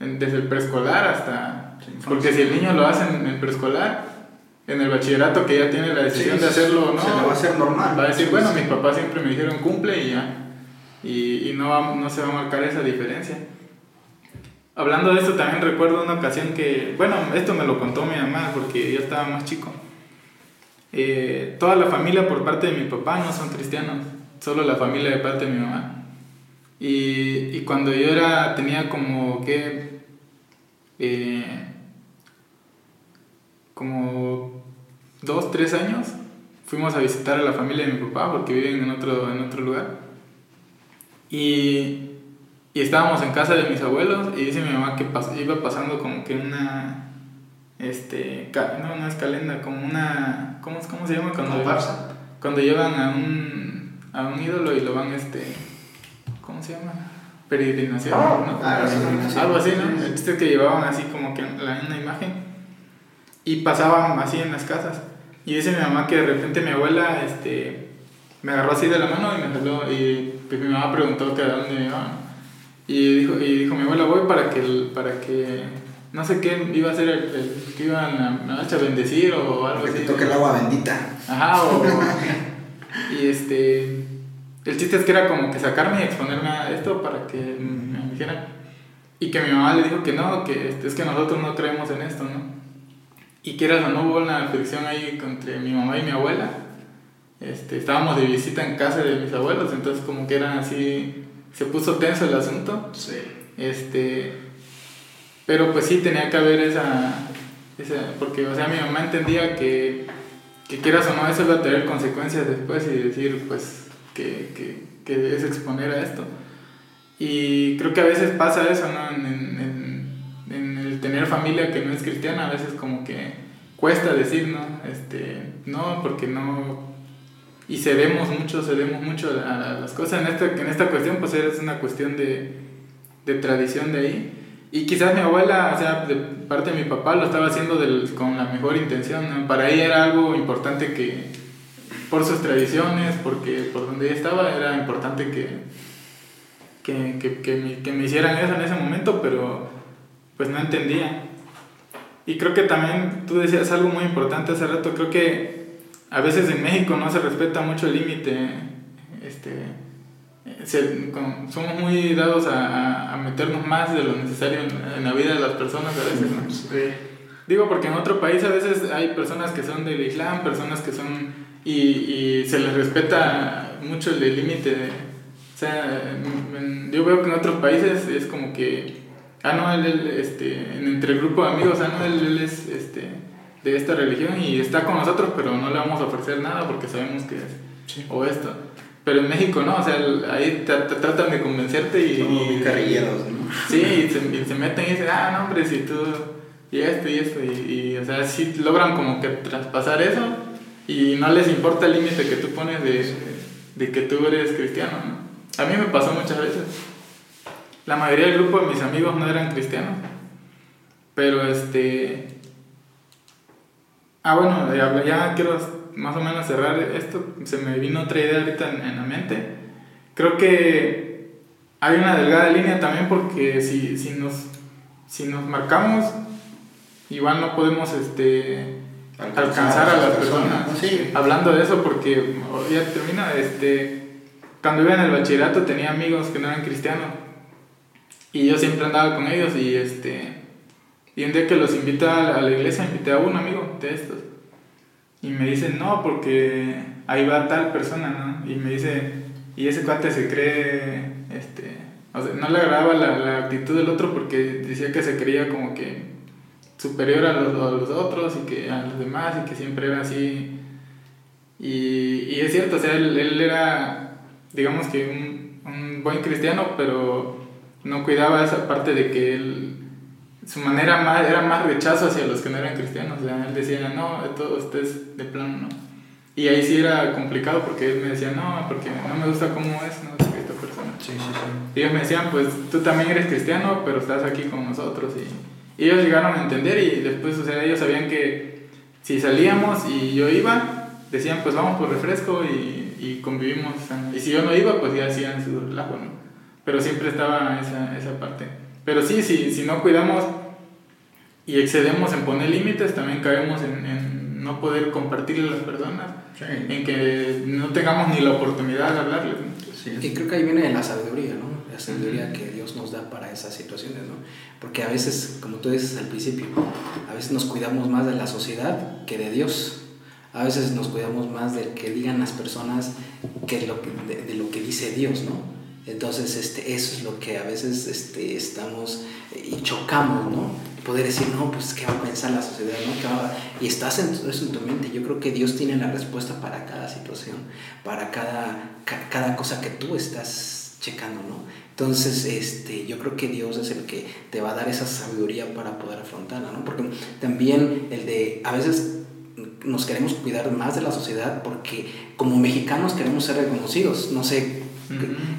En- desde el preescolar hasta... Porque si el niño lo hace en el preescolar, en el bachillerato que ya tiene la decisión Sí, de hacerlo o no, se le va a hacer normal. Va a decir, bueno, mis papás siempre me dijeron cumple y ya. Y, y no, va- no se va a marcar esa diferencia. Hablando de esto, también recuerdo una ocasión que, bueno, esto me lo contó mi mamá porque yo estaba más chico. Eh, toda la familia por parte de mi papá no son cristianos, solo la familia de parte de mi mamá. Y, y cuando yo era, tenía como que, eh, como dos, tres años, fuimos a visitar a la familia de mi papá porque viven en otro, en otro lugar. Y, y estábamos en casa de mis abuelos y dice mi mamá que iba pasando como que una, este, no, no es calenda, como una, ¿cómo, cómo se llama? Cuando, ¿Comparsa? cuando llevan a un, a un ídolo y lo van, este, ¿cómo se llama? Peregrinación, ¿no? Ah, peregrinación. Algo así, ¿no? El chiste es que llevaban así como que la, una imagen y pasaban así en las casas. Y dice mi mamá que de repente mi abuela este, me agarró así de la mano y me jaló. Y pues mi mamá preguntó que a dónde me iban. Y dijo, y dijo mi abuela, voy para que, el- para que no sé qué iba a ser el, el- que iban a, a bendecir o algo Que así. te toque el agua bendita. Ajá, o. <laughs> y este. El chiste es que era como que sacarme y exponerme a esto para que me dijeran. Y que mi mamá le dijo que no, que este, es que nosotros no creemos en esto, ¿no? Y quieras o no hubo una fricción ahí entre mi mamá y mi abuela. Este, estábamos de visita en casa de mis abuelos, entonces como que eran así. Se puso tenso el asunto. Sí. Este, pero pues sí tenía que haber esa, esa porque o sea mi mamá entendía que, que quieras o no eso iba a tener consecuencias después y decir pues que, que, que es exponer a esto. Y creo que a veces pasa eso, ¿no? En, en, en- el tener familia que no es cristiana, a veces como que cuesta decir, ¿no? Este, no, porque no... Y cedemos mucho, cedemos mucho a, a las cosas. En esta, en esta cuestión, pues es una cuestión de, de tradición de ahí. Y quizás mi abuela, o sea, de parte de mi papá, lo estaba haciendo del- con la mejor intención. Para ella era algo importante que, por sus tradiciones, porque por donde ella estaba, era importante que, que, que, que, me, que me hicieran eso en ese momento, pero pues no entendía. Y creo que también tú decías algo muy importante hace rato, creo que a veces en México no se respeta mucho el límite, este, se- con- somos muy dados a, a- a meternos más de lo necesario en, en la vida de las personas a veces, ¿no? Digo, porque en otro país a veces hay personas que son del Islam, personas que son... Y, y se les respeta mucho el límite. O sea, en- en- yo veo que en otros países es como que... Ah, no, él, él, este, en- entre el grupo de amigos, ah, no, él, él es este, de esta religión y está con nosotros, pero no le vamos a ofrecer nada porque sabemos que es... O esto. Pero en México no, o sea, el- ahí te, te tratan de convencerte y... Somos y- muy carrilleros, ¿no? Sí, y se, y se meten y dicen, ah, no, hombre, si tú. Y esto y esto. Y, y, o sea, sí logran como que traspasar eso y no les importa el límite que tú pones de, de que tú eres cristiano, ¿no? A mí me pasó muchas veces. La mayoría del grupo de mis amigos no eran cristianos. Pero este. Ah, bueno, ya, ya quiero más o menos cerrar esto. Se me vino otra idea ahorita en, en la mente. Creo que hay una delgada línea también porque si, si, nos, si nos marcamos, igual no podemos este, alcanzar a las personas. Hablando de eso, porque ya termina, este, cuando iba en el bachillerato tenía amigos que no eran cristianos y yo siempre andaba con ellos y este y un día que los invité a la, a la iglesia invité a un amigo de estos y me dicen no porque ahí va tal persona no y me dice y ese cuate se cree este o sea, no le agradaba la, la actitud del otro porque decía que se creía como que superior a los, a los otros y que a los demás y que siempre era así y, y es cierto, o sea, él, él era, digamos que un, un buen cristiano, pero no cuidaba esa parte de que él, su manera más, era más rechazo hacia los que no eran cristianos. O sea, él decía, no, todo ustedes de plano no. Y ahí sí era complicado porque él me decía, no, porque no me gusta cómo es, no sé esta persona. Sí, sí, sí. Y ellos me decían, pues tú también eres cristiano, pero estás aquí con nosotros. Y, y ellos llegaron a entender y después, o sea, ellos sabían que si salíamos y yo iba, decían, pues vamos por refresco y, y convivimos. Y si yo no iba, pues ya hacían su relajo, ¿no? Pero siempre estaba esa, esa parte. Pero sí, sí, si no cuidamos y excedemos en poner límites, también caemos en, en no poder compartirle a las personas, Sí. en que no tengamos ni la oportunidad de hablarles. ¿no? Sí, Y creo que ahí viene la sabiduría, ¿no? La sabiduría que Dios nos da para esas situaciones, ¿no? Porque a veces, como tú dices al principio, a veces nos cuidamos más de la sociedad que de Dios. A veces nos cuidamos más de que digan las personas que lo que, de, de lo que dice Dios, ¿no? Entonces, este, eso es lo que a veces este, estamos eh, y chocamos, ¿no? Poder decir, no, pues, ¿qué va a pensar la sociedad? ¿no? ¿Qué va a-?" Y estás en, eso tu mente. Yo creo que Dios tiene la respuesta para cada situación, para cada, ca- cada cosa que tú estás checando, ¿no? Entonces, este, yo creo que Dios es el que te va a dar esa sabiduría para poder afrontarla, ¿no? Porque también el de, a veces nos queremos cuidar más de la sociedad porque como mexicanos queremos ser reconocidos, no sé,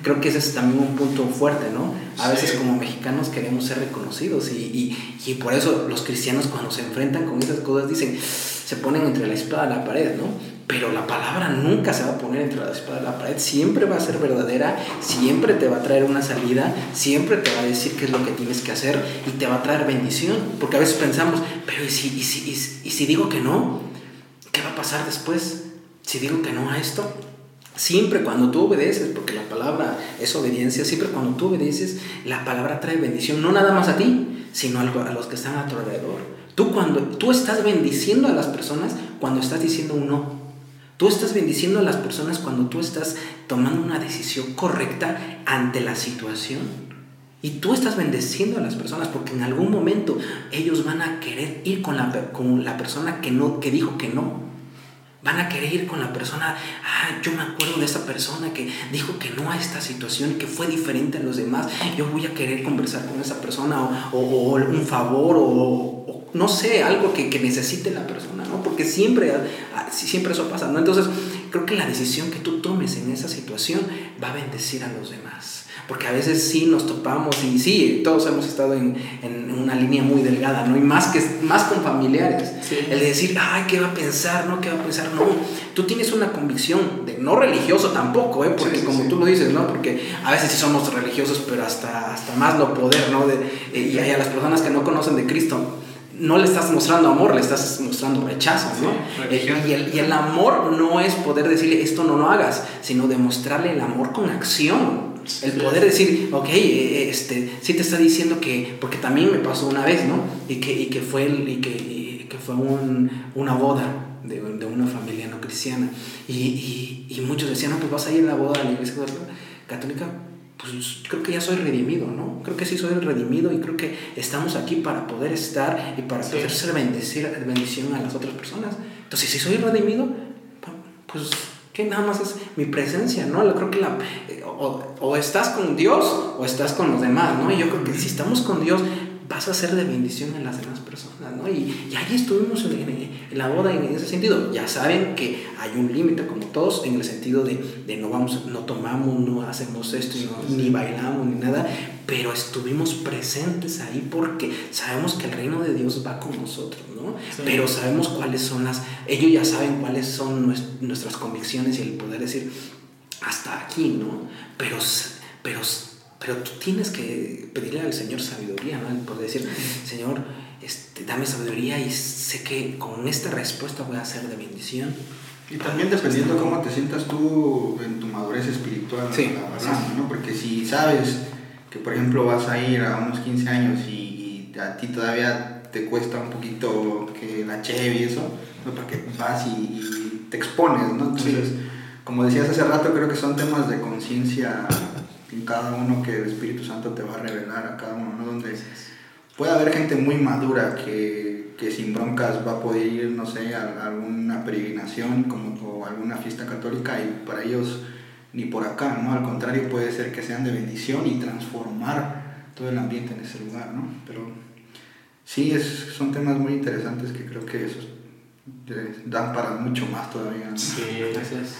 Creo que ese es también un punto fuerte, ¿no? A veces Sí. como mexicanos queremos ser reconocidos y, y, y por eso los cristianos cuando se enfrentan con esas cosas dicen, se ponen entre la espada y la pared, ¿no? Pero la palabra nunca se va a poner entre la espada y la pared, siempre va a ser verdadera, siempre te va a traer una salida, siempre te va a decir qué es lo que tienes que hacer y te va a traer bendición, porque a veces pensamos, pero ¿y si, y si, y si- y si digo que no? ¿Qué va a pasar después? Si digo que no a esto, Siempre cuando tú obedeces, porque la palabra es obediencia, siempre cuando tú obedeces, la palabra trae bendición, no nada más a ti, sino a los que están a tu alrededor. Tú cuando tú estás bendiciendo a las personas cuando estás diciendo un no. Tú estás bendiciendo a las personas cuando tú estás tomando una decisión correcta ante la situación. Y tú estás bendeciendo a las personas porque en algún momento ellos van a querer ir con la, con la persona que, no, que dijo que no. Van a querer ir con la persona, ah, yo me acuerdo de esa persona que dijo que no a esta situación que fue diferente a los demás. Yo voy a querer conversar con esa persona o, o- un favor o, no sé, algo que, necesite la persona, ¿no? Porque siempre, ah, siempre eso pasa, ¿no? Entonces, creo que la decisión que tú tomes en esa situación va a bendecir a los demás. Porque a veces sí nos topamos y sí, todos hemos estado en, en una línea muy delgada, ¿no? Y más, que, más con familiares. Sí. El de decir, ay, ¿qué va a pensar? ¿No? ¿Qué va a pensar? No, tú tienes una convicción, de no religioso tampoco, ¿eh? Porque Sí, sí, como tú lo dices, ¿no? Porque a veces sí somos religiosos, pero hasta, hasta más no poder, ¿no? De, eh, y a las personas que no conocen de Cristo, no le estás mostrando amor, le estás mostrando rechazo, ¿no? Sí, Eh, y, el, y el amor no es poder decirle esto no lo hagas, sino demostrarle el amor con acción. El poder decir, ok, eh, este, sí te está diciendo que, porque también me pasó una vez, ¿no? Y que, y que fue, el- y que, y que fue un- una boda de, de una familia no cristiana. Y, y, muchos decían, no, pues vas a ir a la boda de la iglesia católica. Pues creo que ya soy redimido, ¿no? Creo que sí soy redimido y creo que estamos aquí para poder estar y para Sí. poder ser bendecir, bendición a las otras personas. Entonces, si soy redimido, pues que nada más es mi presencia, ¿no? Creo que la, eh, o, o estás con Dios o estás con los demás, ¿no? Y yo creo que si estamos con Dios, vas a ser de bendición a las demás personas, ¿no? Y, y ahí estuvimos en, en- en la boda en ese sentido. Ya saben que hay un límite, como todos, en el sentido de, de no vamos, no tomamos, no hacemos esto, y no- ni bailamos, ni nada, pero estuvimos presentes ahí porque sabemos que el reino de Dios va con nosotros, ¿no? Sí. Pero sabemos cuáles son las, ellos ya saben cuáles son nues- nuestras convicciones y el poder decir, hasta aquí, ¿no? Pero, pero, pero tú tienes que pedirle al Señor sabiduría, ¿no? Poder decir, Señor, este, dame sabiduría y sé que con esta respuesta voy a ser de bendición. Y también dependiendo cómo te sientas tú en tu madurez espiritual, Sí, la balanza, ¿no? Porque si sabes que, por ejemplo, vas a ir a unos 15 años y, y a ti todavía te cuesta un poquito que la cheve y eso, ¿no? porque vas y, y te expones, ¿no? Entonces, como decías hace rato, creo que son temas de conciencia en cada uno que el Espíritu Santo te va a revelar a cada uno, ¿no? Donde puede haber gente muy madura que, que sin broncas va a poder ir, no sé, a, alguna peregrinación como, o alguna fiesta católica y para ellos ni por acá, ¿no? Al contrario, puede ser que sean de bendición y transformar todo el ambiente en ese lugar, ¿no? Pero sí, es, son temas muy interesantes que creo que esos eh, dan para mucho más todavía. ¿no? Sí, Gracias.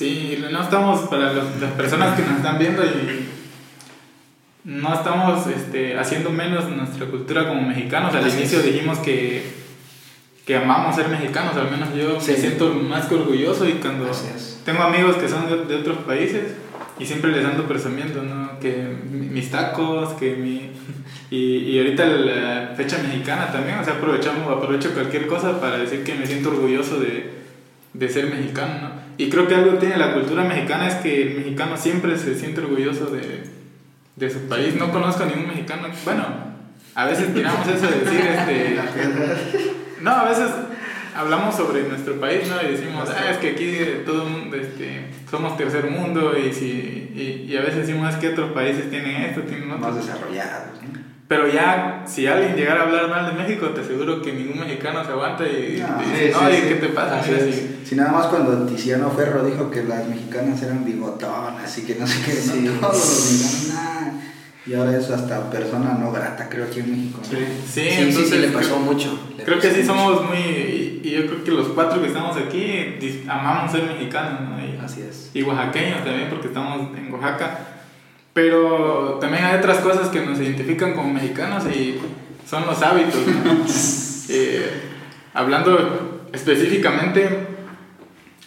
Sí, no estamos para los- las personas que nos están viendo y no estamos este, haciendo menos nuestra cultura como mexicanos. Al inicio dijimos que, que amamos ser mexicanos, al menos yo Sí. me siento más que orgulloso y cuando tengo amigos que son de, de otros países y siempre les ando presumiendo, ¿no? Que mi- mis tacos, que mi... <laughs> Y, y ahorita la fecha mexicana también, o sea, aprovechamos, aprovecho cualquier cosa para decir que me siento orgulloso de, de ser mexicano, ¿no? Y creo que algo tiene la cultura mexicana es que el mexicano siempre se siente orgulloso de, de su país. No conozco a ningún mexicano, bueno, a veces tiramos eso de decir, este... No, a veces hablamos sobre nuestro país, ¿no? Y decimos, ah, es que aquí todo este, somos tercer mundo y, si, y, y a veces decimos, es que otros países tienen esto, tienen otro. Más desarrollados, ¿no? Pero ya, si alguien llegara a hablar mal de México, te aseguro que ningún mexicano se aguanta y, No, y sí, dice, sí, oye, sí. ¿qué te pasa? Si- nada más cuando Tiziano Ferro dijo que las mexicanas eran bigotonas y que no sé qué, Sí. no <laughs> todos los mexicanos, nah. Y ahora es hasta persona no grata, creo, aquí en México. ¿no? Sí, Sí, sí, entonces sí, le creo- pasó mucho. Le Creo que sí mucho. somos muy, y, y yo creo que los cuatro que estamos aquí amamos ser mexicanos, ¿no? Y- Así es. y oaxaqueños también porque estamos en Oaxaca. Pero también hay otras cosas que nos identifican como mexicanos y son los hábitos. ¿no? <laughs> Eh, hablando específicamente,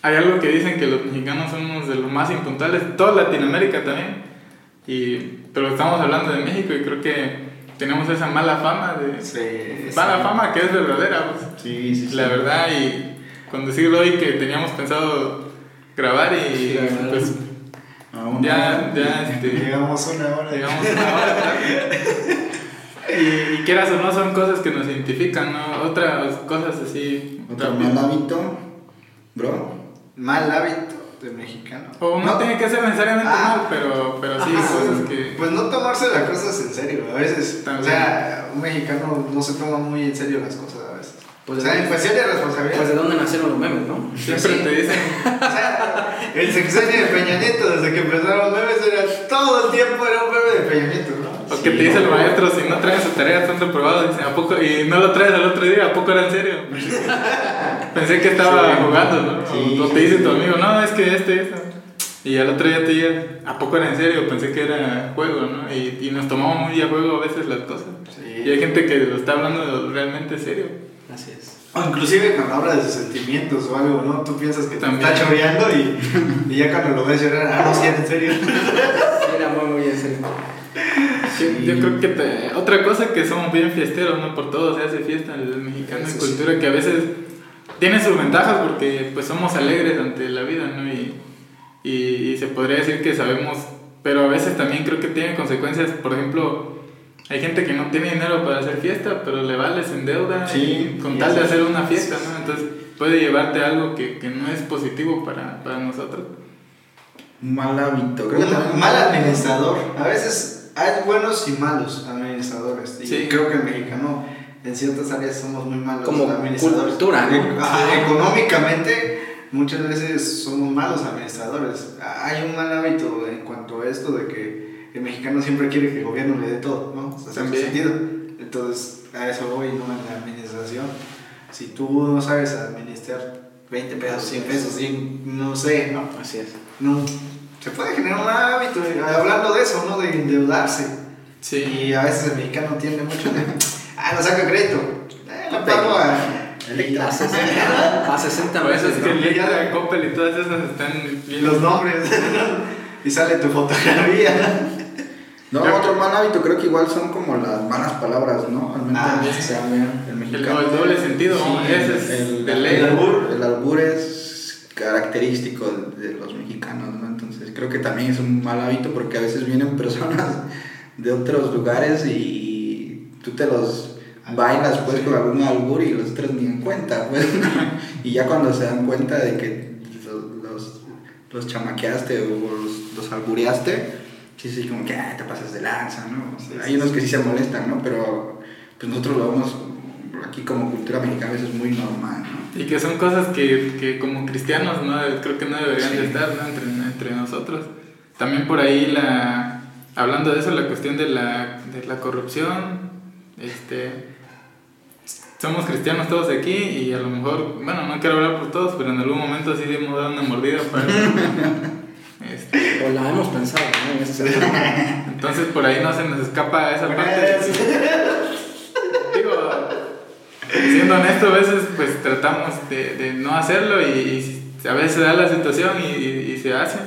hay algo que dicen que los mexicanos son unos de los más impuntuales, toda Latinoamérica también. Y, pero estamos hablando de México y creo que tenemos esa mala fama de... Sí. Mala fama que es verdadera, pues. Sí, sí, sí. La verdad, y con decirlo hoy que teníamos pensado grabar y Sí, pues Ya, ya, este, Llegamos una hora. llegamos a una hora. y, y quieras o no, son cosas que nos identifican, ¿no? Otras cosas así. Otro también. mal hábito, bro. Mal hábito de mexicano. O no, tiene que ser necesariamente Ah. mal, pero, pero sí, Ah, cosas que. Pues no tomarse las cosas en serio. A veces, o También. sea, un mexicano no se toma muy en serio las cosas. Pues o sea, en cuestión de responsabilidad. Pues de dónde nacieron los memes, ¿no? <laughs> Siempre sí. te dicen. <laughs> O sea, el sexenio de Peña Nieto, desde que empezaron los memes, era todo el tiempo era un meme de Peña Nieto, ¿no? O que te dice el maestro, si no traes su tarea, están reprobados. Dicen, ¿a poco? Y no lo traes al otro día, ¿a poco era en serio? <laughs> Pensé que estaba Sí. jugando, ¿no? Sí, o, o te dice sí. tu amigo, no, es que este, eso. Y al otro día te diga, ¿a poco era en serio? Pensé que era juego, ¿no? Y, y nos tomamos muy a juego a veces las cosas. Sí. Y hay gente que lo está hablando realmente serio. Así es. O inclusive cuando habla de sus sentimientos o algo, ¿no? Tú piensas que te También. está choreando y, <laughs> y ya cuando lo ves llorar, ah, no, sí, en serio. Era muy, muy en serio. Sí, Yo creo que te- otra cosa que somos bien fiesteros, ¿no? Por todo se hace fiesta el mexicano en cultura que a veces tiene sus ventajas porque pues somos alegres ante la vida, ¿no? Y, y, y se podría decir que sabemos, pero a veces también creo que tiene consecuencias, por ejemplo, hay gente que no tiene dinero para hacer fiesta, pero le vale, se endeuda Sí, y con y tal de hacer una fiesta, ¿no? Entonces puede llevarte a algo que, que no es positivo para, para nosotros. Mal hábito. Creo que también- mal administrador. A veces hay buenos y malos administradores. Y Sí. creo que el mexicano en ciertas áreas somos muy malos Como administradores. cultura, ¿no? E- ajá, Económicamente, muchas veces somos malos administradores. Hay un mal hábito en cuanto a esto de que el mexicano siempre quiere que el gobierno le dé todo, ¿no? O sea, en ese También. sentido. Entonces, a eso voy, ¿no? En la administración. Si tú no sabes administrar 20 pesos, 100 pesos, 100, no sé, ¿no? Así es. No, se puede generar un hábito, eh, hablando de eso, ¿no? De endeudarse. Sí. Y a veces el mexicano tiende mucho de, ah, no saca crédito. Eh, lo pago a... A 60, a 60 Por eso meses. es que el Electra, Coppel y todas esas están bien los nombres. <laughs> y sale tu fotografía. No, otro mal hábito creo que igual son como las malas palabras, ¿no? Al menos Ah, también, el El, mexicano. el doble sentido, ¿no? Sí, ese es el, el albur. El albur es característico de, de los mexicanos, ¿no? Entonces creo que también es un mal hábito porque a veces vienen <laughs> personas de otros lugares y tú te los bailas pues con algún albur y los otros ni en cuenta, pues. y ya cuando se dan cuenta de que los, los, los chamaqueaste o los, los albureaste, sí, sí, como que "Ah, te pasas de lanza, ¿no? Sí, Hay sí, unos que sí se molestan, ¿no? Pero pues nosotros lo vemos aquí como cultura mexicana a veces muy normal, ¿no? Y que son cosas que, que como cristianos no creo que no deberían Sí. de estar ¿no? entre, entre nosotros. También por ahí la, hablando de eso, la cuestión de la, de la corrupción, este, somos cristianos todos aquí y a lo mejor, bueno, no quiero hablar por todos, pero en algún momento sí hemos dado una mordida para... <laughs> este, O la hemos pensado, ¿no? En ese <laughs> entonces por ahí no se nos escapa esa parte. <laughs> Digo, siendo honesto, a veces pues tratamos de, de no hacerlo y, y a veces se da la situación y, y- y se hace.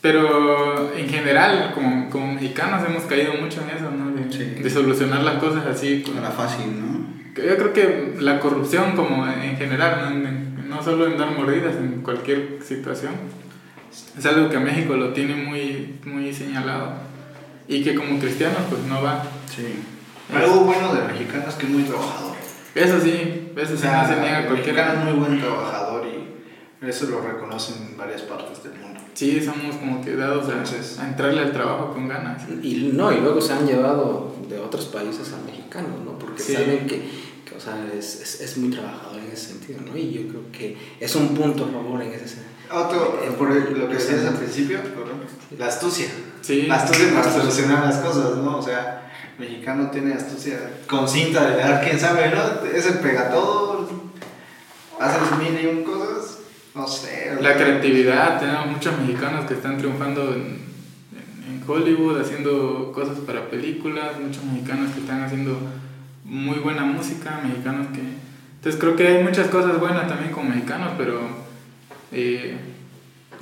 Pero en general, como, como mexicanos hemos caído mucho en eso, ¿no? De, Sí. de solucionar las cosas así. con- Era fácil, ¿no? Yo creo que la corrupción como en general, ¿no? En- no solo en dar mordidas, en cualquier situación, es algo que México lo tiene muy, muy señalado y que como cristianos pues no va. Sí. Algo bueno del mexicano es que es muy trabajador. Eso sí, eso O sí no se niega a el cualquier... mexicano es muy buen trabajador y eso lo reconocen en varias partes del mundo. Sí, somos como que dados a, Entonces- a entrarle al trabajo con ganas. Y no, y luego se han llevado de otros países a mexicanos, ¿no? Porque Sí. saben que, o sea, es, es, es muy trabajador en ese sentido, ¿no? Y yo creo que es un punto a favor en ese sentido. Otro, eh, por el- lo que decías al principio, la astucia. Sí. La astucia para solucionar las cosas, ¿no? O sea, el mexicano tiene astucia con cinta de dar, quién sabe, ¿no? Ese pega todo, hace las mil y un cosas, no sé. La creatividad, tenemos muchos mexicanos que están triunfando en Hollywood, haciendo cosas para películas, muchos mexicanos que están haciendo muy buena música, mexicanos que... Entonces creo que hay muchas cosas buenas también como mexicanos, pero eh,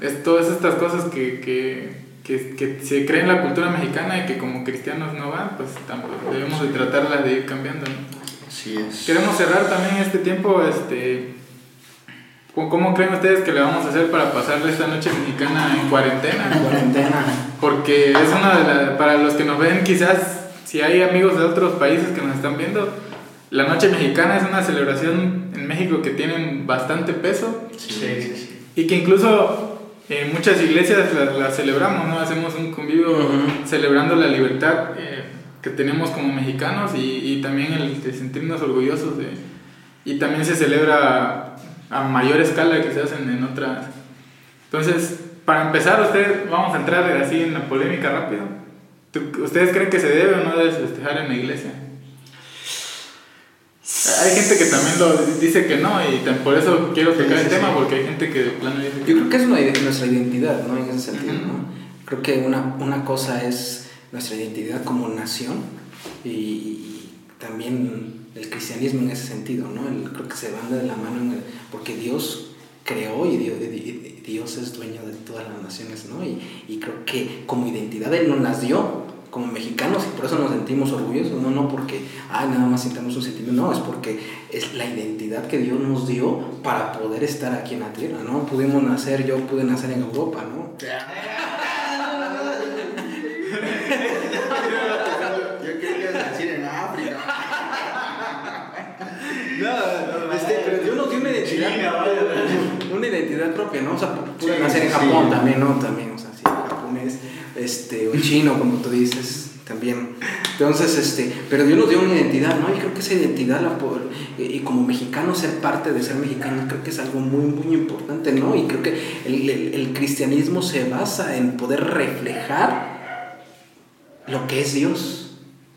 es todas estas cosas que, que, que, que se creen en la cultura mexicana y que como cristianos no van, pues tampoco debemos de tratarlas de ir cambiando. ¿no? Así es. Queremos cerrar también este tiempo, este, ¿cómo- ¿cómo creen ustedes que le vamos a hacer para pasarle esta noche mexicana en cuarentena? Cuarentena. Porque es una de las, para los que nos ven quizás, si hay amigos de otros países que nos están viendo, la noche mexicana es una celebración en México que tienen bastante peso Sí, sí, sí. y que incluso en muchas iglesias la, la celebramos, ¿no? Hacemos un convivio Ujú. celebrando la libertad eh, que tenemos como mexicanos y, y también el de sentirnos orgullosos de... Y también se celebra a mayor escala que se hacen en otras... Entonces, para empezar, ustedes, vamos a entrar así en la polémica rápido. ¿Tú- ¿Ustedes creen que se debe o no debe festejar en la iglesia? Hay gente que también lo dice que no y por eso quiero tocar Sí, el sí, tema sí. porque hay gente que de plano dice que Yo creo que es una nuestra identidad, ¿no? En ese sentido. ¿no? Creo que una, una cosa es nuestra identidad como nación y, y también el cristianismo en ese sentido, ¿no? El- creo que se van de la mano en el- porque Dios creó y Dios, es dueño de todas las naciones, ¿no? Y, y creo que como identidad Él nos las dio como mexicanos y por eso nos sentimos orgullosos, no, no porque, ay, nada más sintamos un sentimiento, no, es porque es la identidad que Dios nos dio para poder estar aquí en la tierra, ¿no? Pudimos nacer, yo pude nacer en Europa, ¿no? <laughs> Yo quería decir en África. Este, pero Dios nos dio una identidad, una identidad propia, ¿no? O sea, pude nacer en Japón también, ¿no? También, o sea, sí, japonés, este, o chino, como tú dices, también. Entonces, este, pero Dios nos dio una identidad, ¿no? Y creo que esa identidad, la, por- y como mexicano, ser parte de ser mexicano, creo que es algo muy, muy importante, ¿no? Y creo que el cristianismo se basa en poder reflejar lo que es Dios.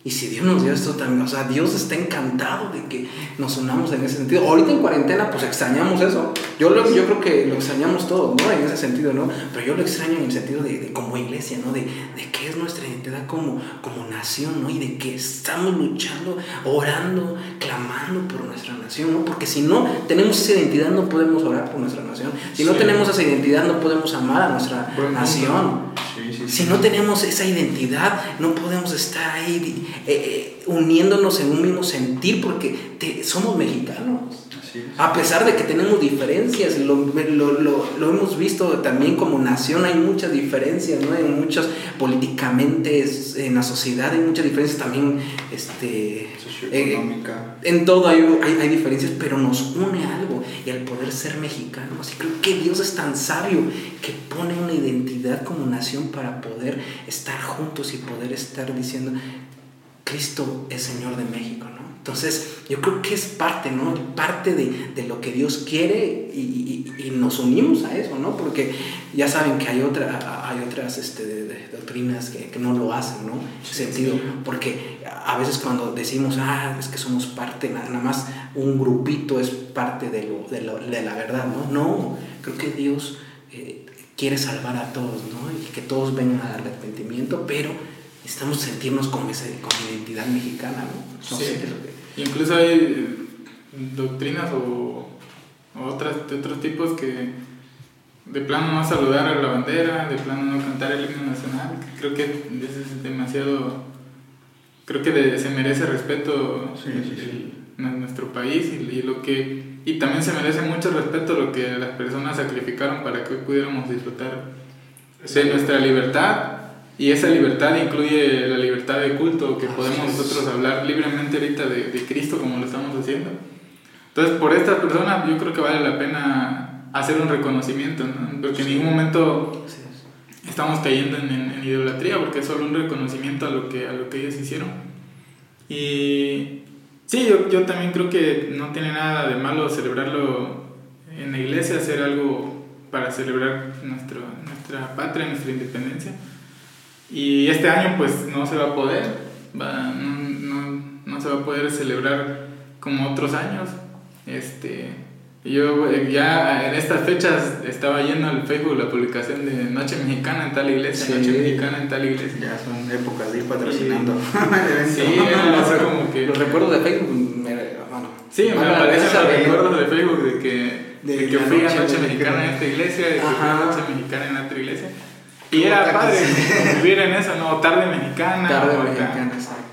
Y si Dios nos dio esto también, o sea, Dios está encantado de que nos unamos en ese sentido. Ahorita en cuarentena, pues extrañamos eso. Yo, lo, yo creo que lo extrañamos todos, ¿no? En ese sentido, ¿no? Pero yo lo extraño en el sentido de, de como iglesia, ¿no? De, de qué es nuestra identidad como, como nación, ¿no? Y de que estamos luchando, orando, clamando por nuestra nación, ¿no? Porque si no tenemos esa identidad, no podemos orar por nuestra nación. Si no Sí. tenemos esa identidad, no podemos amar a nuestra Buen nación. Sí, sí, Si no tenemos esa identidad, no podemos estar ahí eh, eh, uniéndonos en un mismo sentir porque te- somos mexicanos. A pesar de que tenemos diferencias, lo, lo- lo- lo hemos visto también como nación, hay muchas diferencias, ¿no? Hay muchas políticamente, en la sociedad hay muchas diferencias también, este, eh, en todo hay, hay, hay diferencias, pero nos une algo. Y al poder ser mexicanos, y creo que Dios es tan sabio que pone una identidad como nación para poder estar juntos y poder estar diciendo, Cristo es Señor de México, ¿no? Entonces, yo creo que es parte, ¿no? Parte de, de lo que Dios quiere y, y, y, nos unimos a eso, ¿no? Porque ya saben que hay, otra, hay otras este, de, de doctrinas que, que, no lo hacen, ¿no? En sentido, porque a veces cuando decimos, ah, es que somos parte, nada, nada más un grupito es parte de, lo, de, lo, de la verdad, ¿no? No, creo que Dios eh, quiere salvar a todos, ¿no? Y que todos vengan al arrepentimiento, pero necesitamos sentirnos con, ese, con identidad mexicana, ¿no? no sí. sé Incluso hay doctrinas o, o otras, de otros tipos que de plano no saludar a la bandera, de plano no cantar el himno nacional, creo que es demasiado, creo que de, se merece respeto sí, el, sí, sí. El, nuestro país y, y, lo que y también se merece mucho respeto lo que las personas sacrificaron para que hoy pudiéramos disfrutar de nuestra libertad y esa libertad incluye la libertad de culto, que podemos nosotros hablar libremente ahorita de, de, Cristo como lo estamos haciendo. Entonces, por estas personas yo creo que vale la pena hacer un reconocimiento, ¿no? porque en ningún momento estamos cayendo en, en, en, idolatría, porque es solo un reconocimiento a lo que, a lo que ellos hicieron. Y sí, yo, yo también creo que no tiene nada de malo celebrarlo en la iglesia, hacer algo para celebrar nuestro, nuestra patria, nuestra independencia y este año pues no se va a poder, va, no, no, no, se va a poder celebrar como otros años. Este, yo ya en estas fechas estaba yendo al Facebook la publicación de Noche Mexicana en tal iglesia, sí. Noche Mexicana en tal iglesia. Ya son épocas de ir patrocinando. <laughs> sí, era <laughs> como que... Los recuerdos de Facebook, me, bueno, sí, me aparecen los recuerdos de Facebook de que, de, de que fui a Noche Mexicana en esta iglesia, de que fui a Noche Mexicana en otra iglesia. Y era padre vivir en eso, ¿no? Tarde mexicana. Tarde mexicana, exacto.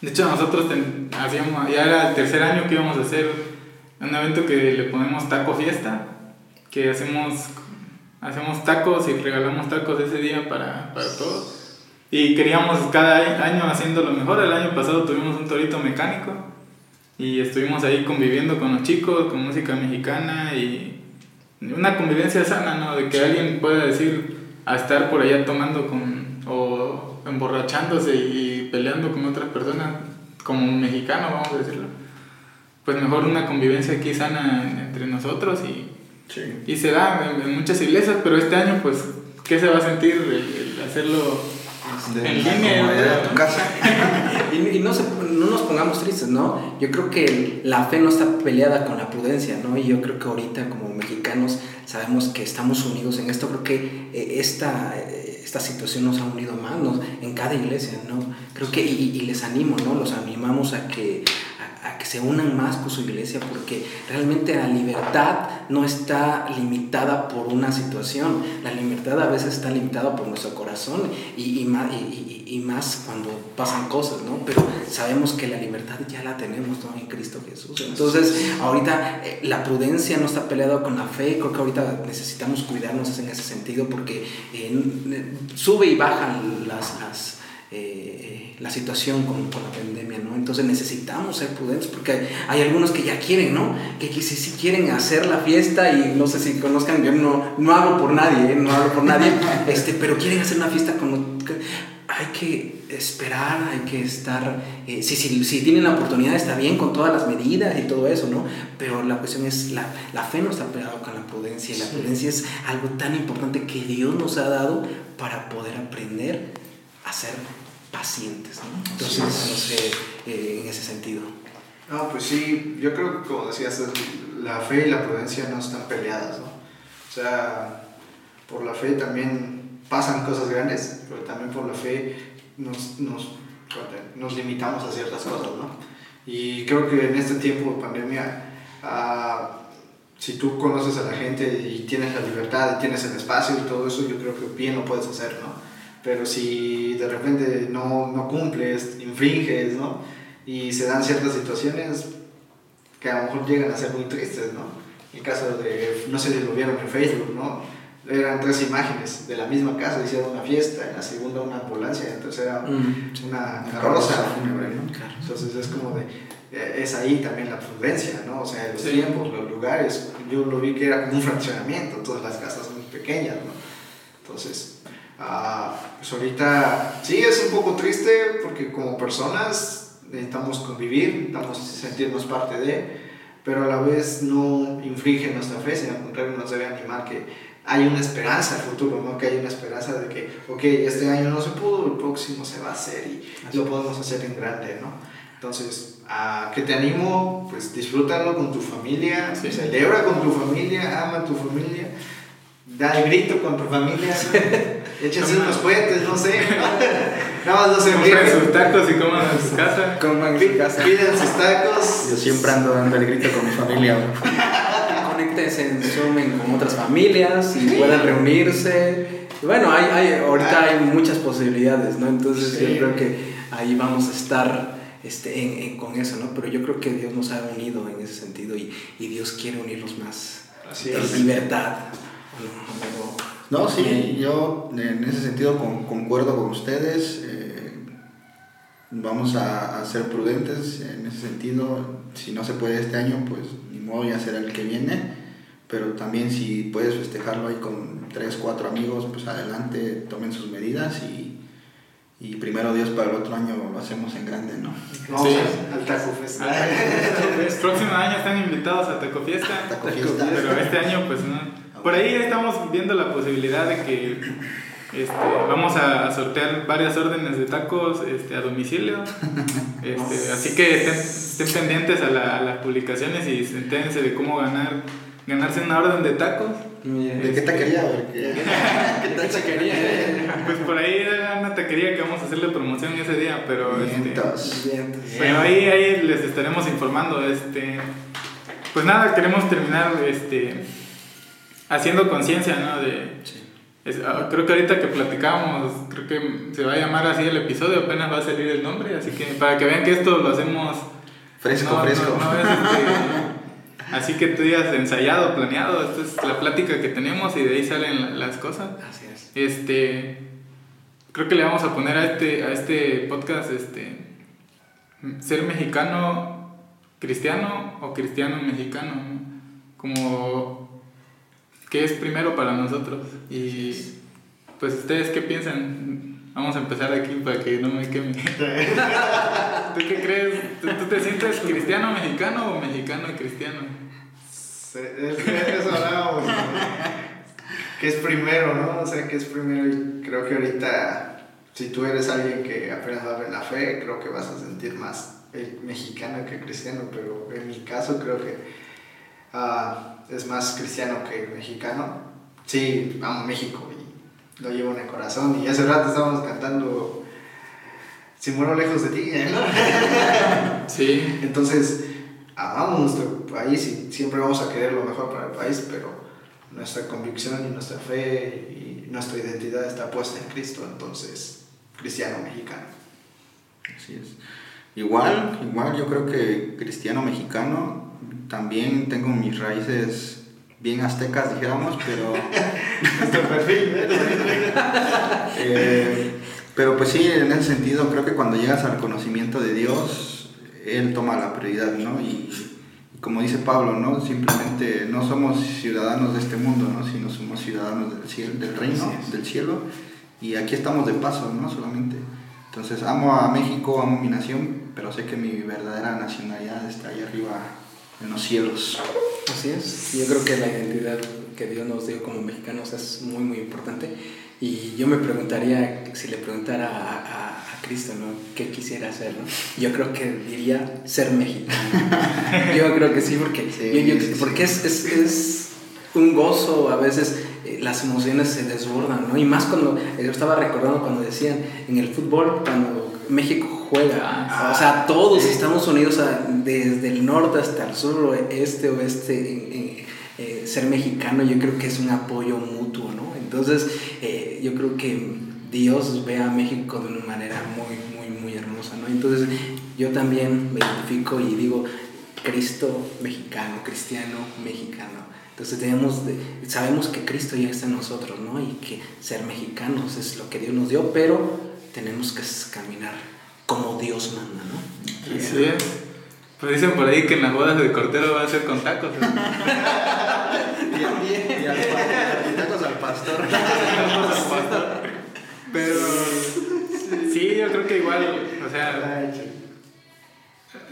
De hecho, nosotros ten, hacíamos, ya era el tercer año que íbamos a hacer un evento que le ponemos taco fiesta, que hacemos, hacemos tacos y regalamos tacos ese día para, para todos. Y queríamos cada año haciendo lo mejor. El año pasado tuvimos un torito mecánico y estuvimos ahí conviviendo con los chicos, con música mexicana y una convivencia sana, ¿no? De que alguien pueda decir a estar por allá tomando con o emborrachándose y peleando con otras personas como un mexicano vamos a decirlo pues mejor una convivencia aquí sana entre nosotros y, sí. y se da en, en, muchas iglesias pero este año pues qué se va a sentir el, el hacerlo de en línea, tu casa. <laughs> y, y no, se, no, nos pongamos tristes, ¿no? Yo creo que la fe no está peleada con la prudencia, ¿no? Y yo creo que ahorita como mexicanos sabemos que estamos unidos en esto, creo que eh, esta, eh, esta situación nos ha unido más ¿no? en cada iglesia, ¿no? Creo que, y, y les animo, ¿no? Los animamos a que, a que se unan más con su iglesia porque realmente la libertad no está limitada por una situación, la libertad a veces está limitada por nuestro corazón y, y, más, y, y más cuando pasan cosas, ¿no? Pero sabemos que la libertad ya la tenemos ¿no? en Cristo Jesús. Entonces, ahorita eh, la prudencia no está peleada con la fe, creo que ahorita necesitamos cuidarnos en ese sentido porque eh, sube y baja las, las eh, la situación con, con, la pandemia, ¿no? Entonces necesitamos ser prudentes porque hay algunos que ya quieren, ¿no? Que, que si, si, quieren hacer la fiesta y no sé si conozcan, yo no, no hablo por nadie, ¿eh? no hablo por nadie, <laughs> este, pero quieren hacer una fiesta con... Hay que esperar, hay que estar, eh, si, si, si, tienen la oportunidad está bien con todas las medidas y todo eso, ¿no? Pero la cuestión es, la, la fe no está pegada con la prudencia y la prudencia es algo tan importante que Dios nos ha dado para poder aprender a ser pacientes, ¿no? Entonces, sí. no sé, eh, en ese sentido. No, pues sí, yo creo que como decías, la fe y la prudencia no están peleadas, ¿no? O sea, por la fe también pasan cosas grandes, pero también por la fe nos, nos, nos limitamos a ciertas cosas, ¿no? Y creo que en este tiempo de pandemia, uh, si tú conoces a la gente y tienes la libertad y tienes el espacio y todo eso, yo creo que bien lo puedes hacer, ¿no? Pero si de repente no, no cumples, infringes, ¿no? Y se dan ciertas situaciones que a lo mejor llegan a ser muy tristes, ¿no? El caso de, no sé si lo vieron en Facebook, ¿no? Eran tres imágenes de la misma casa, hicieron una fiesta, en la segunda una ambulancia, en la tercera mm. una carroza fúnebre, ¿no? Entonces es como de, eh, es ahí también la prudencia, ¿no? O sea, los sí. tiempos, los lugares, yo lo vi que era como un fraccionamiento, todas las casas muy pequeñas, ¿no? Entonces, Uh, pues ahorita sí es un poco triste porque como personas necesitamos convivir, necesitamos sentirnos parte de, pero a la vez no infringe nuestra fe, sino al contrario nos debe animar que hay una esperanza al futuro, ¿no? que hay una esperanza de que, ok, este año no se pudo, el próximo se va a hacer y lo podemos hacer en grande. ¿no? Entonces, a que te animo, pues disfrútalo con tu familia, Sí. celebra con tu familia, ama a tu familia, da el grito con tu familia, <laughs> échense unos cohetes, no sé, <laughs> nada más no se Compren sus tacos y coman en su casa. Coman en su casa. Piden sus tacos. Yo siempre ando dando el grito con mi familia. <laughs> Conéctense en Zoom en- con otras familias y puedan reunirse. Bueno, hay, hay, ahorita hay muchas posibilidades, ¿no? Entonces Sí. yo creo que ahí vamos a estar este, en- en- con eso, ¿no? Pero yo creo que Dios nos ha unido en ese sentido y, y Dios quiere unirnos más Así en es. libertad. No, sí, yo en ese sentido con- concuerdo con ustedes. eh, vamos a, a ser prudentes en ese sentido. Si no se puede este año, pues ni modo ya será el que viene. Pero también si puedes festejarlo ahí con tres, cuatro amigos, pues adelante, tomen sus medidas y, y primero Dios para el otro año lo hacemos en grande, ¿no? Vamos Sí. al, al Taco Fest. El <laughs> próximo año están invitados a Taco Fiesta. Taco Fiesta. Pero este año, pues no. Por ahí estamos viendo la posibilidad de que este, vamos a sortear varias órdenes de tacos este, a domicilio. Este, <laughs> así que estén, estén pendientes a, la- a las publicaciones y entérense de cómo ganar ganarse una orden de tacos. ¿De qué taquería? Porque- <laughs> ¿Qué taquería? Pues por ahí era una taquería que vamos a hacerle promoción ese día, pero este, Vientos. Bueno, ahí, ahí les estaremos informando. Este, pues nada, queremos terminar este, haciendo conciencia, ¿no? De, es- ah, creo que ahorita que platicábamos, creo que se va a llamar así el episodio, apenas va a salir el nombre, así que para que vean que esto lo hacemos Fresco, no, fresco. no- no es, este, <laughs> así que tú digas ensayado, planeado, esto es la plática que tenemos y de ahí salen la- las cosas. Así es. Este, creo que le vamos a poner a este, a este podcast, este, ser mexicano cristiano o cristiano mexicano, ¿no? como qué es primero para nosotros y pues ustedes qué piensan. Vamos a empezar aquí para que no me queme. <laughs> ¿Tú qué crees? ¿Tú, tú te sientes cristiano mexicano o mexicano y cristiano? Eso hablábamos. ¿no? Que es primero, ¿no? O sea, que es primero. Y creo que ahorita, si tú eres alguien que apenas va en la fe, creo que vas a sentir más mexicano que cristiano. Pero en mi caso, creo que ah, es más cristiano que mexicano. Sí, amo México y lo llevo en el corazón. Y hace rato estábamos cantando. Si muero lejos de ti, ¿no? <laughs> Sí. Entonces, amamos nuestro país y siempre vamos a querer lo mejor para el país, pero nuestra convicción y nuestra fe y nuestra identidad está puesta en Cristo, entonces, cristiano mexicano. Así es. Igual, igual yo creo que cristiano mexicano, también tengo mis raíces bien aztecas, dijéramos, pero... <laughs> Nuestro perfil, <laughs> eh, pero pues sí, en ese sentido, creo que cuando llegas al conocimiento de Dios, Él toma la prioridad, ¿no? Y, como dice Pablo, ¿no? Simplemente no somos ciudadanos de este mundo, ¿no? Sino somos ciudadanos del cielo, del reino, del cielo. Y aquí estamos de paso, ¿no? Solamente. Entonces amo a México, amo mi nación, pero sé que mi verdadera nacionalidad está ahí arriba en los cielos. Así es. Yo creo que la identidad que Dios nos dio como mexicanos es muy, muy importante. Y yo me preguntaría, si le preguntara a, a- a Cristo, ¿no? ¿Qué quisiera hacer, no? Yo creo que diría ser mexicano. <laughs> Yo creo que sí, porque, Sí, yo- yo- sí, sí. porque es, es, es un gozo, a veces eh, las emociones se desbordan, ¿no? Y más cuando, yo estaba recordando cuando decían en el fútbol, cuando México juega, o sea, todos estamos unidos a- desde el norte hasta el sur, este, oeste, eh, ser mexicano, yo creo que es un apoyo mutuo, ¿no? Entonces, eh, yo creo que Dios ve a México de una manera muy, muy, muy hermosa, ¿no? Entonces, yo también me identifico y digo, Cristo mexicano, cristiano mexicano. Entonces tenemos de- sabemos que Cristo ya está en nosotros, ¿no? Y que ser mexicanos es lo que Dios nos dio, pero tenemos que caminar como Dios manda, ¿no? Así es. Pues dicen por ahí que en las bodas de Cortero va a ser con tacos. ¿no? <laughs> Y, al, y <laughs> tacos al pastor. Pero sí, yo creo que igual, o sea,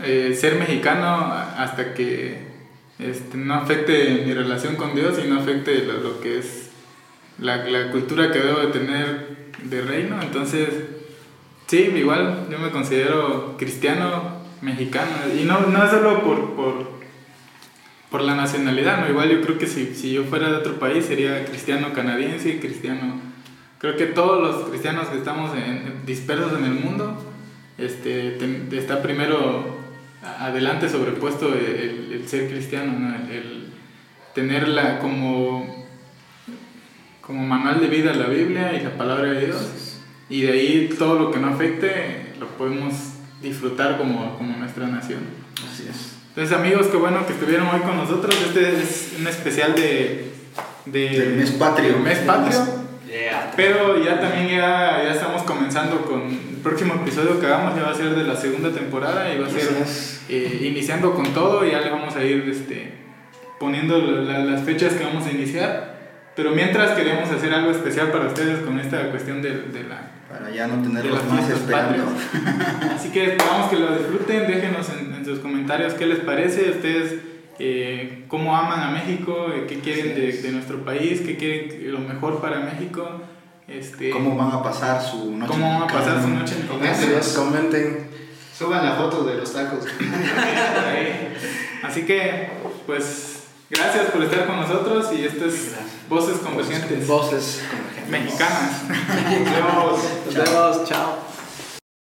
eh, ser mexicano hasta que este, no afecte mi relación con Dios y no afecte lo, lo que es la, la, cultura que debo de tener de reino. Entonces, sí, igual yo me considero cristiano mexicano. Y no, no solo por, por, por la nacionalidad, ¿no? igual yo creo que si, si yo fuera de otro país sería cristiano canadiense, cristiano... Creo que todos los cristianos que estamos en, dispersos en el mundo, este, está primero adelante sobrepuesto el, el ser cristiano, ¿no? el, el, tenerla como, como manual de vida la Biblia y la palabra de Dios. Y de ahí todo lo que no afecte lo podemos disfrutar como, como nuestra nación. Así es. Entonces amigos, qué bueno que estuvieron hoy con nosotros. Este es un especial de... de del mes patrio. Del mes patrio. Pero ya también ya, ya estamos comenzando con el próximo episodio que hagamos, ya va a ser de la segunda temporada y va a ser eh, iniciando con todo, ya le vamos a ir este, poniendo la, las fechas que vamos a iniciar. Pero mientras queremos hacer algo especial para ustedes con esta cuestión de, de la... Para ya no tenerlos más esperando. <laughs> Así que esperamos que lo disfruten, déjenos en, en sus comentarios qué les parece, ustedes eh, cómo aman a México, eh, qué quieren de, de, nuestro país, qué quieren lo mejor para México. Este, ¿Cómo van a pasar su noche ¿Cómo van a pasar su noche Comenten, comenten. Suban la foto de los tacos. <laughs> Así que, pues, gracias por estar con nosotros y esto es Voces Convergentes. Voces Convergentes. Mexicanas. Nos <laughs> vemos. Nos vemos. Chao.